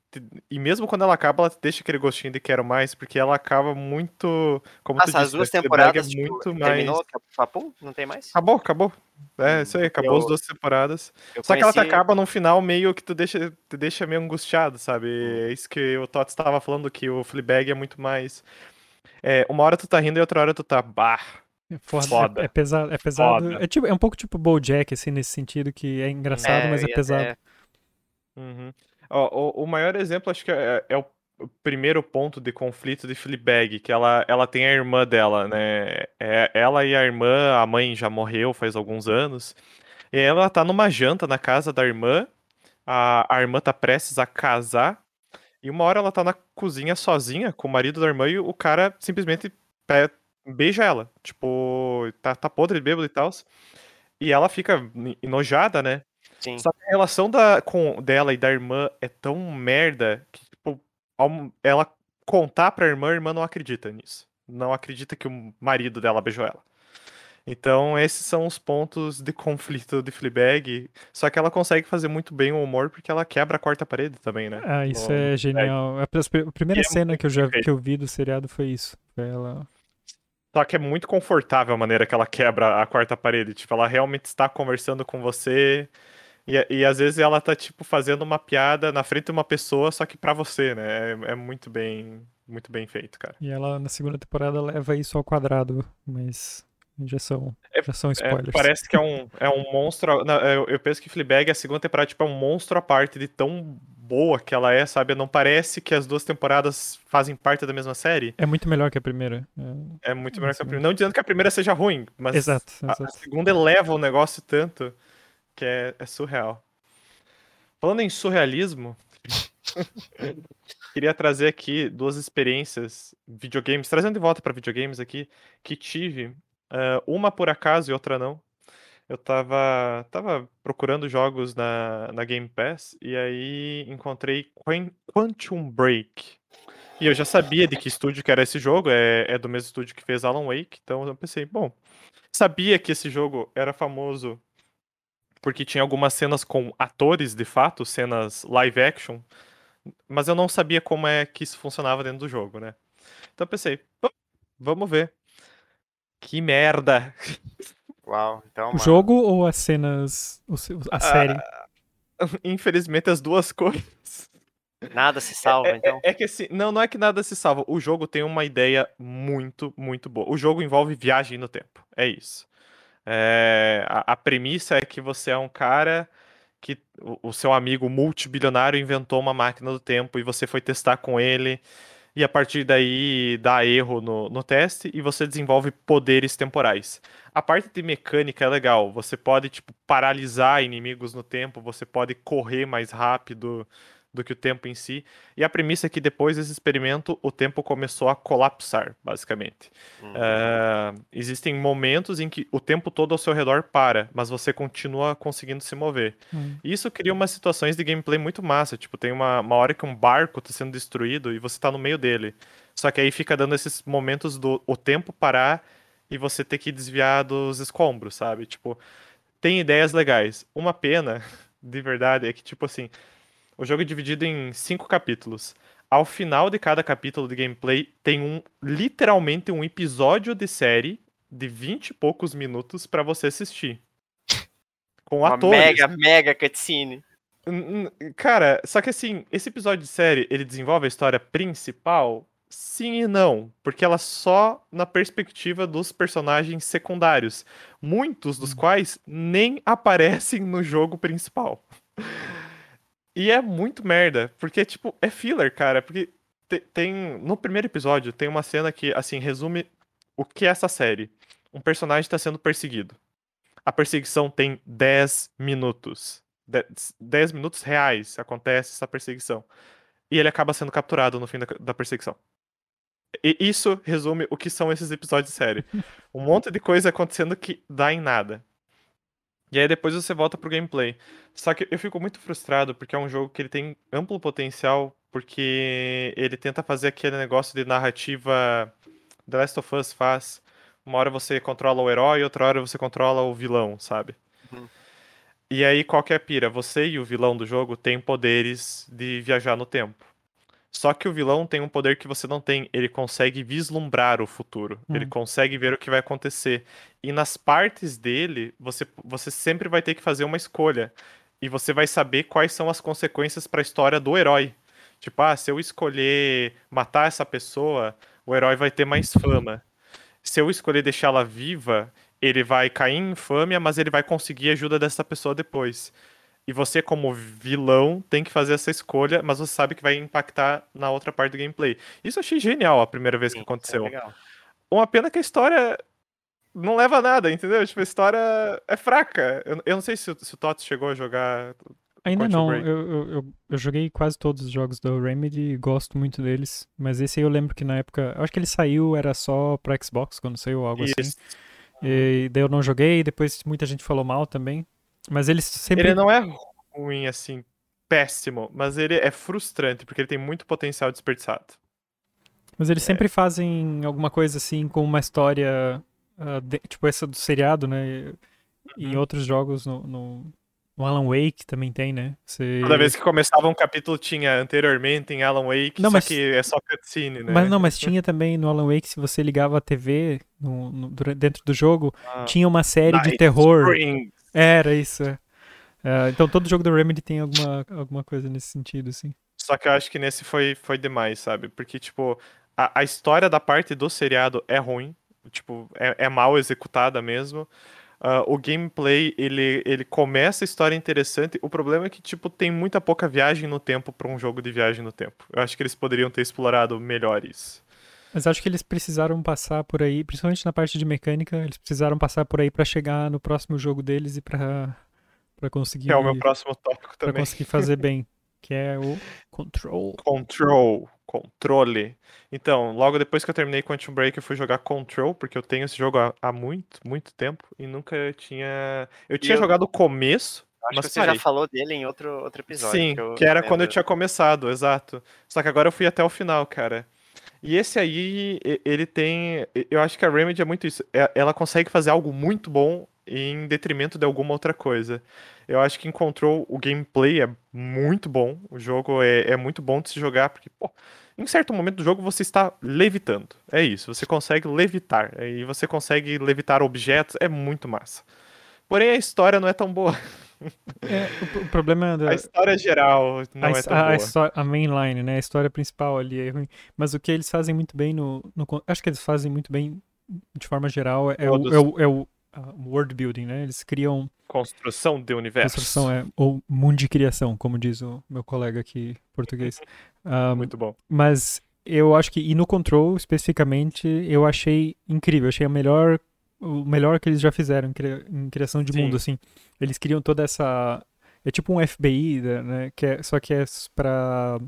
e mesmo quando ela acaba, ela deixa aquele gostinho de quero mais, porque ela acaba muito. Como tu Nossa, as disse, duas né, Fleabag temporadas, é tipo, muito terminou, mais. papum, não tem mais? Acabou, acabou. É, isso aí, acabou Eu- as duas temporadas. Só que ela te conheci- acaba num final meio que tu deixa, te deixa meio angustiado, sabe? É isso que o Tots estava falando, que o Fleabag é muito mais. É, uma hora tu tá rindo e outra hora tu tá. Bah. É foda, Foda. É, é pesado, é pesado. Foda. É, tipo, é um pouco tipo BoJack assim nesse sentido que é engraçado, É, mas é ia pesado. até- Uhum. O, o maior exemplo, acho que é, é o primeiro ponto de conflito de Fleabag, que ela, ela tem a irmã dela, né? É, ela e a irmã, a mãe já morreu faz alguns anos, e ela tá numa janta na casa da irmã, a, a irmã tá prestes a casar, e uma hora ela tá na cozinha sozinha com o marido da irmã e o cara simplesmente beija ela. Tipo, tá, tá podre de bêbado e tal. E ela fica enojada, né? Sim. Só que a relação da, com, dela e da irmã é tão merda que, tipo, ela contar pra irmã, a irmã não acredita nisso. Não acredita que o marido dela beijou ela. Então, esses são os pontos de conflito de Fleabag. Só que ela consegue fazer muito bem o humor porque ela quebra a quarta parede também, né? Ah, isso No- é genial. A pr- a primeira é cena que eu já que eu vi do seriado foi isso. Foi ela. Só que é muito confortável a maneira que ela quebra a quarta parede. Tipo, ela realmente está conversando com você. E, e às vezes ela tá, tipo, fazendo uma piada na frente de uma pessoa, só que pra você, né? É, é muito bem, muito bem feito, cara. E ela na segunda temporada leva isso ao quadrado, mas já são, É- já são É, spoilers. parece que é um, é um monstro. não, eu, eu penso que Fleabag, a segunda temporada, tipo, é um monstro à parte de tão boa que ela é, sabe? Não parece que as duas temporadas fazem parte da mesma série. É muito melhor que a primeira. É, É muito melhor que a primeira. Não dizendo que a primeira seja ruim, mas Exato, a, a exato. segunda eleva o negócio tanto que é, é surreal. Falando em surrealismo, queria trazer aqui duas experiências videogames, trazendo de volta para videogames aqui, que tive, uh, uma por acaso e outra não. Eu tava, tava procurando jogos na, na Game Pass e aí encontrei Quantum Break. E eu já sabia de que estúdio que era esse jogo, é, é do mesmo estúdio que fez Alan Wake, então eu pensei, bom, sabia que esse jogo era famoso porque tinha algumas cenas com atores de fato, cenas live action, mas eu não sabia como é que isso funcionava dentro do jogo, né? Então eu pensei, vamos ver. Que merda! Uau, então. O jogo ou as cenas. A série? Uh, infelizmente, as duas coisas. Nada se salva, é, é então. É, é, que assim, não, não é que nada se salva. O jogo tem uma ideia muito, muito boa. O jogo envolve viagem no tempo. É isso. É, a, a, premissa é que você é um cara que o, o seu amigo multibilionário inventou uma máquina do tempo e você foi testar com ele e a partir daí dá erro no, no teste e você desenvolve poderes temporais. A parte de mecânica é legal, você pode tipo paralisar inimigos no tempo, você pode correr mais rápido, do que o tempo em si. E a premissa é que depois desse experimento o tempo começou a colapsar, basicamente. Uhum. Uh, existem momentos em que o tempo todo ao seu redor para, mas você continua conseguindo se mover. Uhum. Isso cria umas situações de gameplay muito massa. Tipo, tem uma, uma hora que um barco está sendo destruído e você está no meio dele. Só que aí fica dando esses momentos do o tempo parar e você ter que desviar dos escombros, sabe? Tipo, tem ideias legais. Uma pena, de verdade, é que, tipo assim, o jogo é dividido em cinco capítulos. Ao final de cada capítulo de gameplay, tem um literalmente um episódio de série de 20 e poucos minutos para você assistir. Com Uma atores. Mega, mega cutscene. Cara, só que assim, esse episódio de série, ele desenvolve a história principal? Sim e não, porque ela só na perspectiva dos personagens secundários, muitos dos hum. quais nem aparecem no jogo principal. E é muito merda, porque, tipo, é filler, cara. Porque tem. No primeiro episódio, tem uma cena que, assim, resume o que é essa série. Um personagem está sendo perseguido. A perseguição tem 10 minutos. 10 minutos reais acontece essa perseguição. E ele acaba sendo capturado no fim da, da perseguição. E isso resume o que são esses episódios de série. Um monte de coisa acontecendo que dá em nada. E aí depois você volta pro gameplay. Só que eu fico muito frustrado porque é um jogo que ele tem amplo potencial, porque ele tenta fazer aquele negócio de narrativa The Last of Us faz. Uma hora você controla o herói, outra hora você controla o vilão, sabe? Uhum. E aí qual que é a pira? Você e o vilão do jogo têm poderes de viajar no tempo. Só que o vilão tem um poder que você não tem. Ele consegue vislumbrar o futuro. Hum. Ele consegue ver o que vai acontecer. E nas partes dele, você, você sempre vai ter que fazer uma escolha. E você vai saber quais são as consequências para a história do herói. Tipo, ah, se eu escolher matar essa pessoa, o herói vai ter mais fama. Se eu escolher deixá-la viva, ele vai cair em infâmia, mas ele vai conseguir a ajuda dessa pessoa depois. E você, como vilão, tem que fazer essa escolha, mas você sabe que vai impactar na outra parte do gameplay. Isso eu achei genial a primeira vez Sim, que aconteceu. É Uma pena que a história não leva a nada, entendeu? Tipo, a história é fraca. Eu, eu não sei se, se o Tots chegou a jogar. Ainda não, eu, eu, eu, eu, joguei quase todos os jogos do Remedy e gosto muito deles. Mas esse aí eu lembro que na época. Eu acho que ele saiu, era só pra Xbox quando saiu algo assim. Isso. assim. E daí eu não joguei, depois muita gente falou mal também. Mas ele sempre. Ele não é ruim, assim, péssimo, mas ele é frustrante, porque ele tem muito potencial desperdiçado. Mas eles é. sempre fazem alguma coisa assim com uma história. Uh, de, tipo essa do seriado, né? Uhum. Em outros jogos, no, no, no, Alan Wake também tem, né? Você... Toda vez que começava um capítulo tinha anteriormente em Alan Wake, não, só mas... que é só cutscene, né? Mas não, mas tinha também no Alan Wake, se você ligava a TV no, no, dentro do jogo, ah, tinha uma série Night de terror. Spring. Era isso, é. é. então todo jogo do Remedy tem alguma, alguma coisa nesse sentido, assim. Só que eu acho que nesse foi, foi demais, sabe? Porque, tipo, a, a história da parte do seriado é ruim. Tipo, é, é mal executada mesmo. Uh, o gameplay, ele, ele começa a história interessante. O problema é que, tipo, tem muita pouca viagem no tempo para um jogo de viagem no tempo. Eu acho que eles poderiam ter explorado melhor isso. Mas acho que eles precisaram passar por aí, principalmente na parte de mecânica, eles precisaram passar por aí para chegar no próximo jogo deles e para para conseguir Que é o meu próximo tópico para também. conseguir fazer bem, que é o control. Control, controle. Então, logo depois que eu terminei Quantum Break, eu fui jogar Control, porque eu tenho esse jogo há, há muito, muito tempo e nunca tinha. Eu tinha eu- jogado o começo, Acho mas que você parei. já falou dele em outro, outro episódio. Sim, eu que era quando eu tinha começado, exato. Só que agora eu fui até o final, cara. E esse aí, ele tem. Eu acho que a Remedy é muito isso. É- Ela consegue fazer algo muito bom em detrimento de alguma outra coisa. Eu acho que em Control o gameplay é muito bom. O jogo é, é muito bom de se jogar, porque, pô, em certo momento do jogo você está levitando. É isso, você consegue levitar. E você consegue levitar objetos, é muito massa. Porém, a história não é tão boa. É, o, o problema da A história geral não a, é tão a, boa. a, histó- a mainline, né? A história principal ali é ruim. Mas o que eles fazem muito bem no, no acho que eles fazem muito bem de forma geral é o, Todos. é o, é o ah, world building, né? Eles criam Construção de universo. construção é ou mundo de criação, como diz o meu colega aqui português. Ah, Muito bom. Mas eu acho que, e no Control especificamente, eu achei incrível. Achei a melhor, o melhor que eles já fizeram em, cria- em criação de Sim. mundo, assim. Eles criam toda essa. É tipo um FBI, né? Que é, só que é pra.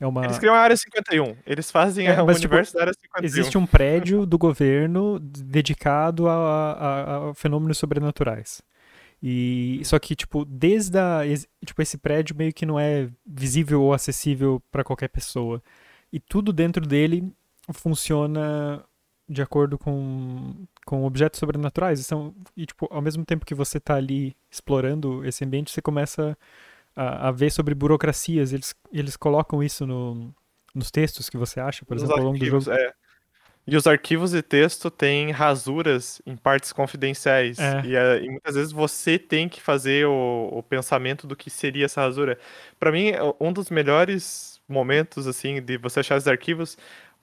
É uma. Eles criam a Área 51. Eles fazem É, o mas, tipo, universo da Área 51. Existe um prédio do governo dedicado a, a- a fenômenos sobrenaturais. E só que tipo, desde a, tipo esse prédio meio que não é visível ou acessível para qualquer pessoa. E tudo dentro dele funciona de acordo com, com objetos sobrenaturais. São, e tipo, ao mesmo tempo que você tá ali explorando esse ambiente, você começa a, a ver sobre burocracias. Eles, eles colocam isso no, nos textos que você acha, por Nos exemplo, ao longo do jogo. é. E os arquivos de texto têm rasuras em partes confidenciais. É. E, é, e muitas vezes você tem que fazer o, o pensamento do que seria essa rasura. Pra mim, um dos melhores momentos, assim, de você achar esses arquivos,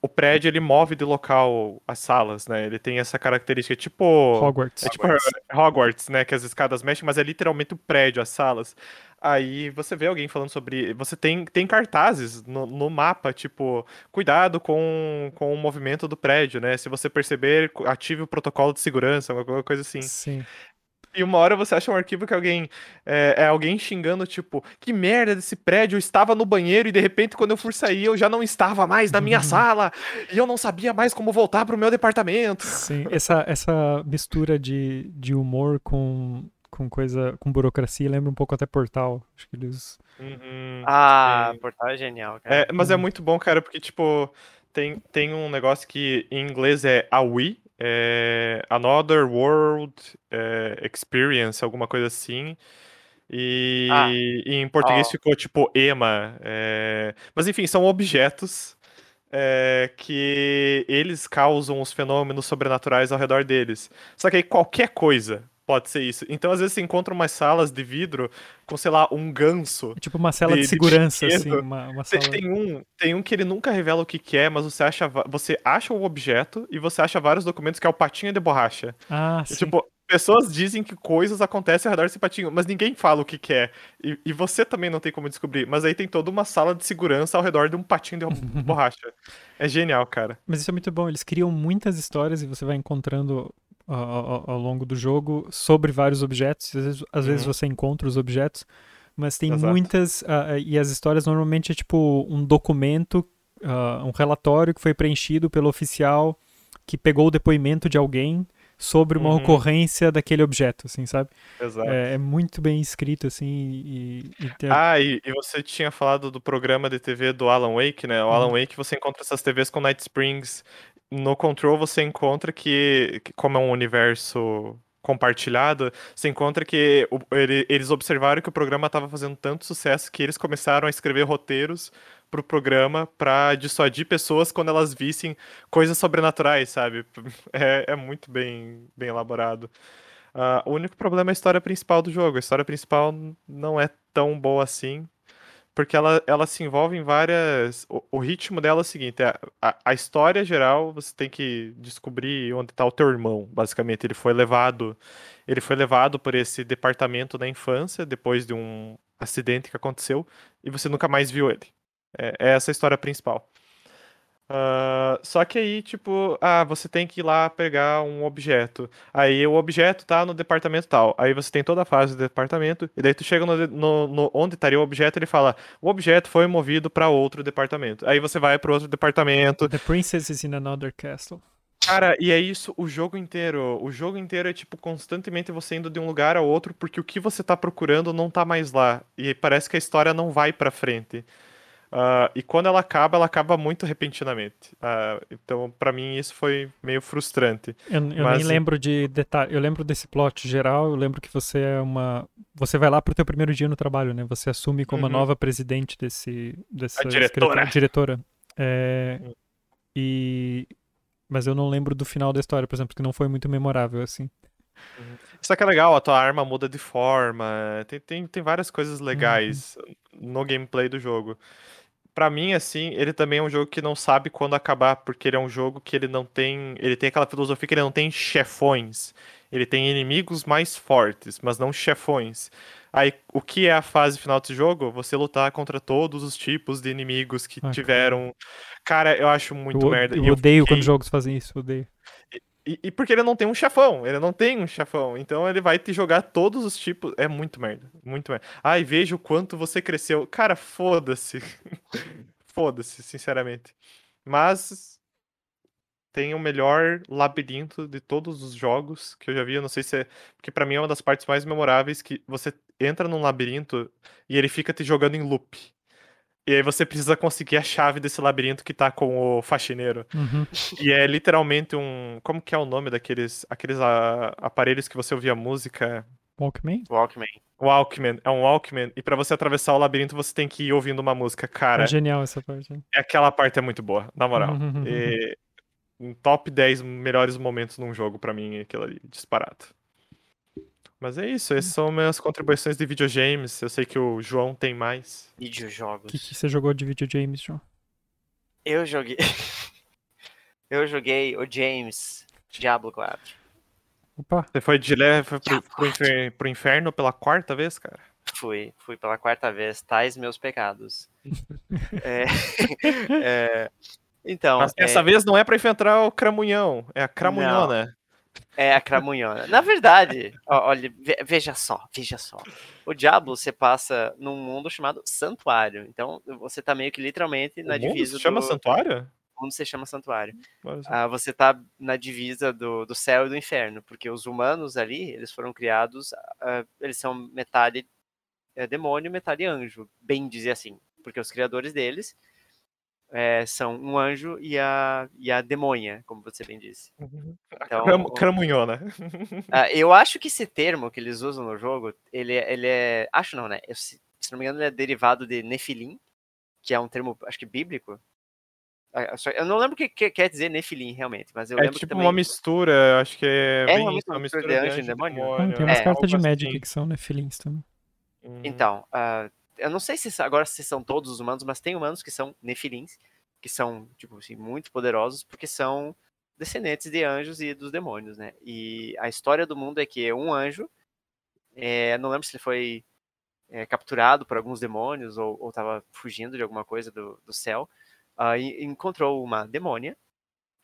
o prédio, ele move de local as salas, né? Ele tem essa característica, tipo... Hogwarts. É tipo Hogwarts, né? Que as escadas mexem, mas é literalmente o prédio, as salas. Aí você vê alguém falando sobre. Você tem, tem cartazes no, no mapa, tipo, cuidado com, com o movimento do prédio, né? Se você perceber, ative o protocolo de segurança, alguma coisa assim. Sim. E uma hora você acha um arquivo que alguém. É, é alguém xingando, tipo, que merda desse prédio, eu estava no banheiro e de repente, quando eu fui sair, eu já não estava mais na minha sala e eu não sabia mais como voltar pro meu departamento. Sim. Essa, essa mistura de, de humor com, com coisa. com burocracia lembra um pouco até Portal. Acho que eles. Uhum. Ah, Sim. Portal é genial, cara. É, mas é Uhum. muito bom, cara, porque, tipo, tem, tem um negócio que em inglês é AWE, é Another World é, Experience, alguma coisa assim. E, Ah. e em português Ó. ficou tipo EMA. é, Mas enfim, são objetos é, que eles causam os fenômenos sobrenaturais ao redor deles. Só que aí qualquer coisa pode ser isso. Então, às vezes, você encontra umas salas de vidro com, sei lá, um ganso. É tipo uma cela De- de, de segurança, brinquedo. assim. Uma, uma Tem, sala. tem um, tem um que ele nunca revela o que, que é, mas você acha, você acha o objeto e você acha vários documentos que é o patinho de borracha. Ah, E, sim. tipo, pessoas dizem que coisas acontecem ao redor desse patinho, mas ninguém fala o que, que é. E, e você também não tem como descobrir. Mas aí tem toda uma sala de segurança ao redor de um patinho de borracha. É genial, cara. Mas isso é muito bom. Eles criam muitas histórias e você vai encontrando ao, ao longo do jogo sobre vários objetos. Às vezes, às vezes Uhum. você encontra os objetos, mas tem Exato. muitas. ah, e as histórias normalmente é tipo um documento, ah, um relatório que foi preenchido pelo oficial que pegou o depoimento de alguém sobre uma Uhum. ocorrência daquele objeto, assim, sabe? Exato. É, é muito bem escrito, assim, e, e tem- Ah, e, e você tinha falado do programa de TV do Alan Wake, né? O Alan Wake você encontra essas TVs com Night Springs. No Control você encontra que, como é um universo compartilhado, você encontra que eles observaram que o programa estava fazendo tanto sucesso que eles começaram a escrever roteiros pro programa pra dissuadir pessoas quando elas vissem coisas sobrenaturais, sabe? É, é muito bem, bem elaborado. Ah, o único problema é a história principal do jogo. A história principal não é tão boa assim, porque ela, ela se envolve em várias. O, o ritmo dela é o seguinte: é a, a história geral, você tem que descobrir onde está o teu irmão. Basicamente, ele foi levado. Ele foi levado por esse departamento na infância, depois de um acidente que aconteceu, e você nunca mais viu ele. É, é essa a história principal. Uh, só que aí, tipo, ah, você tem que ir lá pegar um objeto. Aí o objeto tá no departamento tal. Aí você tem toda a fase do departamento. E daí tu chega no, no, no onde estaria o objeto, ele fala: o objeto foi movido para outro departamento. Aí você vai para outro departamento. The princess is in another castle. Cara, e é isso o jogo inteiro. O jogo inteiro é, tipo, constantemente você indo de um lugar a outro, porque o que você tá procurando não tá mais lá. E parece que a história não vai pra frente. Uh, e quando ela acaba, ela acaba muito repentinamente. Uh, então, para mim, isso foi meio frustrante. Eu, eu Mas... nem lembro de detalhe. Eu lembro desse plot geral. Eu lembro que você é uma. Você vai lá pro teu primeiro dia no trabalho, né? Você assume como uhum. a nova presidente desse. dessa a diretora. diretora. É... Uhum. E. Mas eu não lembro do final da história, por exemplo, que não foi muito memorável assim. Uhum. Isso aqui é legal, a tua arma muda de forma. Tem, tem, tem várias coisas legais uhum. no gameplay do jogo para mim, assim, ele também é um jogo que não sabe quando acabar, porque ele é um jogo que ele não tem. Ele tem aquela filosofia que ele não tem chefões. Ele tem inimigos mais fortes, mas não chefões. Aí, o que é a fase final desse jogo? Você lutar contra todos os tipos de inimigos que ah, tiveram. Cara, eu acho muito eu, merda. Eu, eu odeio fiquei... quando jogos fazem isso, odeio. E, e, porque ele não tem um chefão, ele não tem um chefão. Então ele vai te jogar todos os tipos. É muito merda. Muito merda. Ai, veja o quanto você cresceu. Cara, foda-se. foda-se, sinceramente. Mas tem o melhor labirinto de todos os jogos que eu já vi. Eu não sei se é. Porque para mim é uma das partes mais memoráveis que você entra num labirinto e ele fica te jogando em loop. E aí você precisa conseguir a chave desse labirinto que tá com o faxineiro. Uhum. E é literalmente um. Como que é o nome daqueles aqueles a, aparelhos que você ouvia música? Walkman? Walkman. Walkman, é um Walkman. E para você atravessar o labirinto, você tem que ir ouvindo uma música, cara. É genial essa parte. É aquela parte é muito boa, na moral. Uhum. E, um top 10 melhores momentos num jogo para mim, aquilo ali, disparado. Mas é isso, essas são minhas contribuições de videogames. Eu sei que o João tem mais. Videojogos. O que, que você jogou de videogames, João? Eu joguei. eu joguei o James Diablo 4. Opa. Você foi de leve foi pro, pro, inferno, pro inferno pela quarta vez, cara? Fui, fui pela quarta vez, tais meus pecados. é, é, então. Mas dessa é... vez não é pra enfrentar o Cramunhão, é a Cramunhona. É a cramunhona. Na verdade, olha, veja só, veja só. O Diablo você passa num mundo chamado Santuário. Então você tá meio que literalmente na o divisa. Mundo se chama do... Santuário? O mundo se chama Santuário. Ah, você tá na divisa do, do céu e do inferno, porque os humanos ali, eles foram criados, uh, eles são metade é, demônio, metade anjo, bem dizer assim, porque os criadores deles é, são um anjo e a, e a demônia, como você bem disse. Uhum. Então, Cramunhona. Uh, eu acho que esse termo que eles usam no jogo, ele, é, ele é. Acho não, né? Eu, se, se, não me engano, ele é derivado de Nefilim, que é um termo, acho que bíblico. Ah, eu não lembro o que, que, quer dizer Nefilim, realmente, mas eu é lembro tipo também... uma mistura, acho que é. É uma mistura, uma mistura de anjo e demônio? demônio. Ah, tem umas é, cartas de Magic assim. que são Nefilins também. Uhum. Então, uh, eu não sei se agora se são todos os humanos, mas tem humanos que são nefilins, que são, tipo assim, muito poderosos, porque são descendentes de anjos e dos demônios, né? E a história do mundo é que um anjo, é, não lembro se ele foi é, capturado por alguns demônios ou estava fugindo de alguma coisa do, do céu, uh, encontrou uma demônia.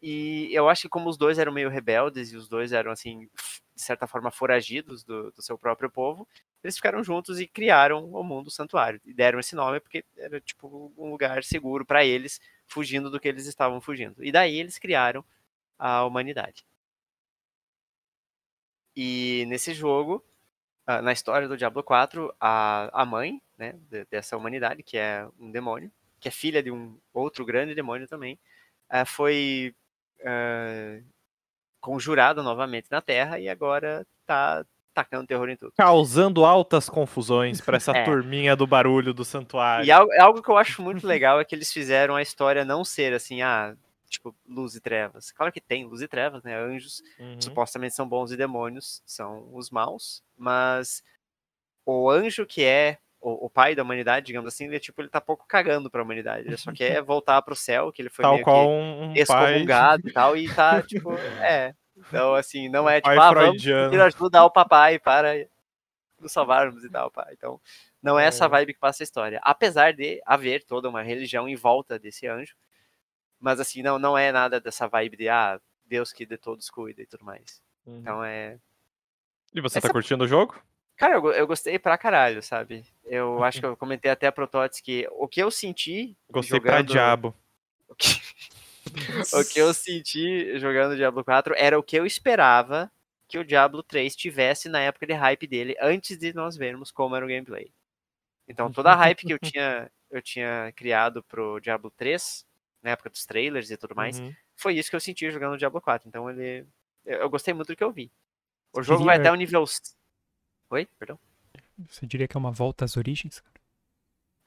E eu acho que como os dois eram meio rebeldes e os dois eram, assim, de certa forma, foragidos do, do seu próprio povo, eles ficaram juntos e criaram o mundo santuário. E deram esse nome porque era tipo um lugar seguro para eles, fugindo do que eles estavam fugindo. E daí eles criaram a humanidade. E nesse jogo, ah, na história do Diablo 4, a, a mãe né, dessa humanidade, que é um demônio, que é filha de um outro grande demônio também, ah, foi conjurada novamente na Terra e agora está tacando terror em tudo. Causando altas confusões para essa é. turminha do barulho do santuário. E algo, algo, que eu acho muito legal é que eles fizeram a história não ser assim, ah, tipo, luz e trevas. Claro que tem luz e trevas, né? Anjos uhum. supostamente são bons e demônios são os maus, mas o anjo que é o, o, pai da humanidade, digamos assim, ele, tipo, ele tá pouco cagando pra humanidade. Ele só quer voltar pro céu, que ele foi Tal meio qual um excomungado pai... e tal, e tá, tipo, é, então, assim, não é tipo, ah, vamos pedir ajuda ao papai para nos salvarmos e tal, pai. Então, não é essa é. vibe que passa a história. Apesar de haver toda uma religião em volta desse anjo, Mas assim, não, não é nada dessa vibe de ah, Deus que de todos cuida e tudo mais. Uhum. Então é. E você essa- tá curtindo o jogo? Cara, eu, eu gostei pra caralho, sabe? Eu acho que eu comentei até pro Tots que o que eu senti. Gostei pra jogando- diabo. O que, o que eu senti jogando Diablo 4 era o que eu esperava que o Diablo 3 tivesse na época de hype dele, antes de nós vermos como era o gameplay. Então toda a hype que eu tinha, eu tinha criado pro Diablo 3, na época dos trailers e tudo mais, Uhum. foi isso que eu senti jogando o Diablo 4. Então ele. Eu gostei muito do que eu vi. O jogo vai até o nível. Oi? Perdão? Você diria que é uma volta às origens?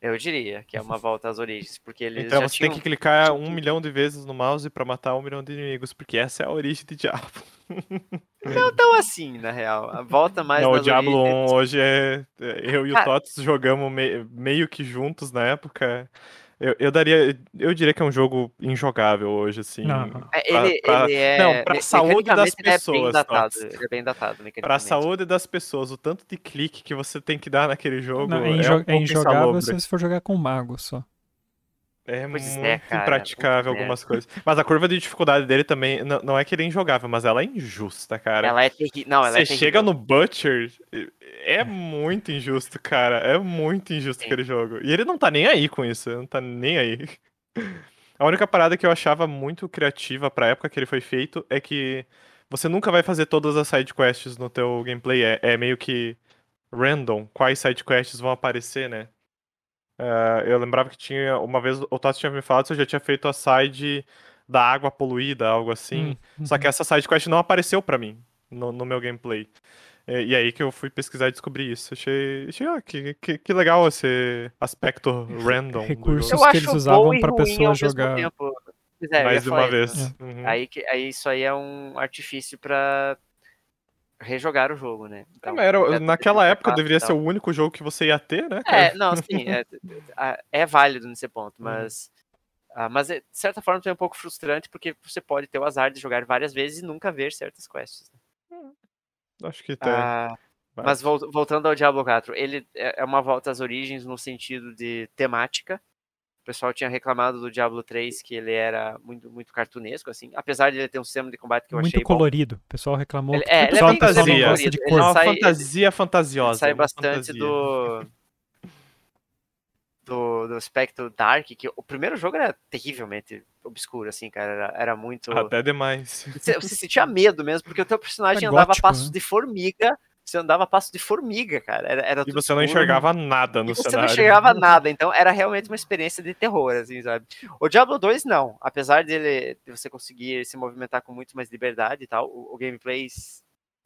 Eu diria que é uma volta às origens, porque eles Então já você tinham... tem que clicar um milhão de vezes no mouse pra matar um milhão de inimigos, porque essa é a origem de Diablo. Não tão assim, na real. A volta mais Não, o Diablo 1 origens. hoje é. é- Eu e o Cara- Tots jogamos me- meio que juntos na época. Eu, eu daria. Eu diria que é um jogo injogável hoje, assim. Não. É, pra- ele, pra- ele é. não, pra saúde das ele é bem pessoas, datado. Ele é bem datado, Pra saúde das pessoas, o tanto de clique que você tem que dar naquele jogo Não, é, é, injo- um é injogável se você for jogar com mago só. É Pois muito é, cara, impraticável algumas coisas. Mas a curva de dificuldade dele também, não, não é que ele é injogável, mas ela é injusta, cara. Ela é terrível. Não, ela Você é terrível. chega no Butcher, é muito injusto, cara. É muito injusto Sim. aquele jogo. E ele não tá nem aí com isso, ele não tá nem aí. A única parada que eu achava muito criativa pra época que ele foi feito é que você nunca vai fazer todas as sidequests no teu gameplay. É, é meio que random quais sidequests vão aparecer, né? Ah, eu lembrava que tinha. Uma vez o Tassi tinha me falado se eu já tinha feito a side da água poluída, algo assim. Hum, Só que essa sidequest não apareceu pra mim no, no meu gameplay. E, e aí que eu fui pesquisar e descobri isso. Achei, achei ah, que, que, que legal esse aspecto random. do Recursos jogo. Eu que eles usavam ruim pessoa jogar- é, Mais de uma isso. vez. Uhum. Aí, que, aí isso aí é um artifício pra rejogar o jogo, né? É, Então, mas era- naquela época e deveria tal. ser o único jogo que você ia ter, né, cara? É, não, sim, é, é- é válido nesse ponto, Uhum. mas. ah, mas é, de certa forma também é um pouco frustrante, porque você pode ter o azar de jogar várias vezes e nunca ver certas quests. né? Acho que tá. Ah, mas vol- voltando ao Diablo 4, ele é é uma volta às origens no sentido de temática. O pessoal tinha reclamado do Diablo 3 que ele era muito, muito cartunesco, assim. Apesar de ele ter um sistema de combate que eu Muito achei bom. colorido. O pessoal reclamou. Ele- que é, ele é ele bem de cor. É uma sai- fantasia fantasiosa. sai é bastante fantasia. do, do do aspecto dark, que o primeiro jogo era terrivelmente obscuro, assim, cara, era, era muito... Até demais. Você, você sentia medo mesmo, porque o teu personagem É andava a gótico, passos né? de formiga, você andava a passos de formiga, cara, era, era E você não enxergava nada no e você cenário. não enxergava nada, então era realmente uma experiência de terror, assim, sabe? O Diablo 2 não, apesar dele de você conseguir se movimentar com muito mais liberdade e tal, o, o gameplay,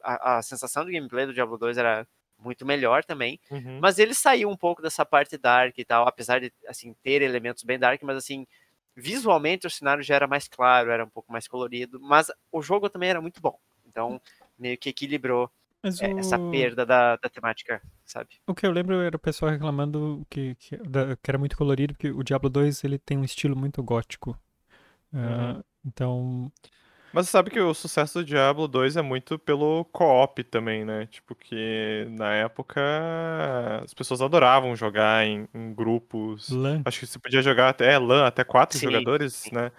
a, a sensação do gameplay do Diablo 2 era muito melhor também, Uhum. mas ele saiu um pouco dessa parte dark e tal, apesar de assim ter elementos bem dark, mas assim, visualmente o cenário já era mais claro, era um pouco mais colorido, mas o jogo também era muito bom. Então, meio que equilibrou Mas é, essa o- perda da, da temática, sabe? O que eu lembro era o pessoal reclamando que, que, da- que era muito colorido, porque o Diablo 2 ele tem um estilo muito gótico. Ah, Uhum. Então, Mas você sabe que o sucesso do Diablo 2 é muito pelo co-op também, né? Tipo, que na época as pessoas adoravam jogar em, em grupos. LAN, Acho que você podia jogar até LAN, até quatro Sim, jogadores, sim. né?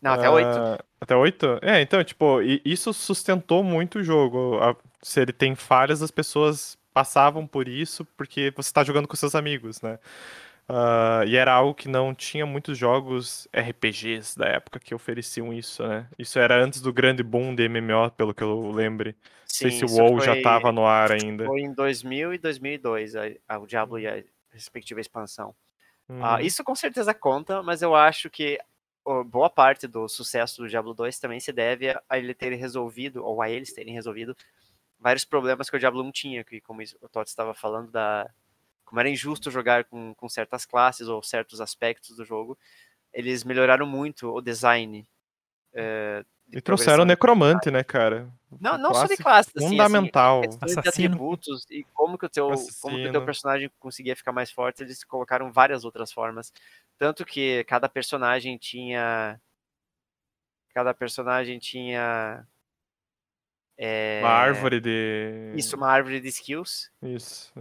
Não, até oito. Ah, Até oito? É, então, tipo, e- isso sustentou muito o jogo. A- se ele tem falhas, as pessoas passavam por isso porque você tá jogando com seus amigos, né? Ah, e era algo que não tinha muitos jogos RPGs da época que ofereciam isso, né? Isso era antes do grande boom de MMO, pelo que eu lembre. Não sei se o WoW já foi- tava no ar ainda. Foi em 2000 e 2002, a, a, o Diablo e a respectiva expansão. Uhum. Ah, isso com certeza conta, mas eu acho que boa parte do sucesso do Diablo 2 também se deve a ele ter resolvido, ou a eles terem resolvido, vários problemas que o Diablo 1 tinha, que como o Todd estava falando, da como era injusto jogar com, com certas classes ou certos aspectos do jogo, eles melhoraram muito o design. eh, de E trouxeram o necromante, né, cara? Não, não só de Classe classes, assim, fundamental. assim, de atributos e como que o teu, como que o teu personagem conseguia ficar mais forte, eles colocaram várias outras formas. Tanto que cada personagem tinha. Cada personagem tinha. É, Uma árvore de. Isso, uma árvore de skills. Isso.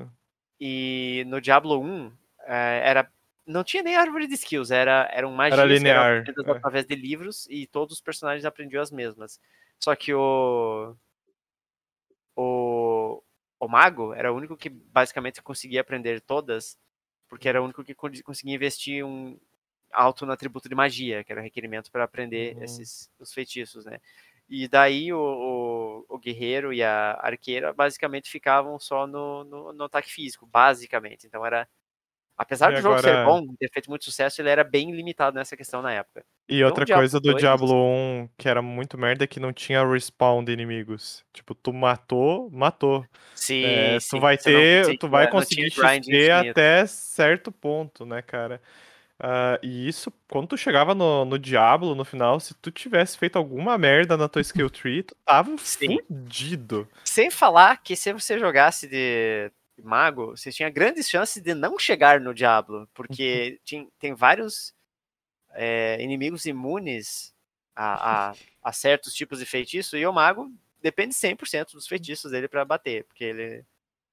E no Diablo 1 eh, era não tinha nem árvore de skills, era, eram magias Era linear, que eram é. através de livros e todos os personagens aprendiam as mesmas. Só que o. O. O mago era o único que basicamente conseguia aprender todas, porque era o único que con- conseguia investir um alto no atributo de magia, que era o requerimento para aprender Uhum. esses os feitiços, né? E daí o, o, o guerreiro e a arqueira basicamente ficavam só no, no, no ataque físico, basicamente. Então era. Apesar E do jogo ser agora- bom, ter feito muito sucesso, ele era bem limitado nessa questão na época. E outra Diablo coisa do 2, Diablo 1 que era muito merda é que não tinha respawn de inimigos. Tipo, tu matou, matou. Sim, É, sim, tu vai você não ter, tinha- tu vai não conseguir XP até certo ponto, né, cara? Ah, e isso, quando tu chegava no, no Diablo, no final, se tu tivesse feito alguma merda na tua skill tree, tu tava Sim. fudido. Sem falar que se você jogasse de mago, você tinha grandes chances de não chegar no Diablo, porque tinha, tem vários é, inimigos imunes a, a, a certos tipos de feitiço, e o mago depende 100% dos feitiços dele pra bater, porque ele,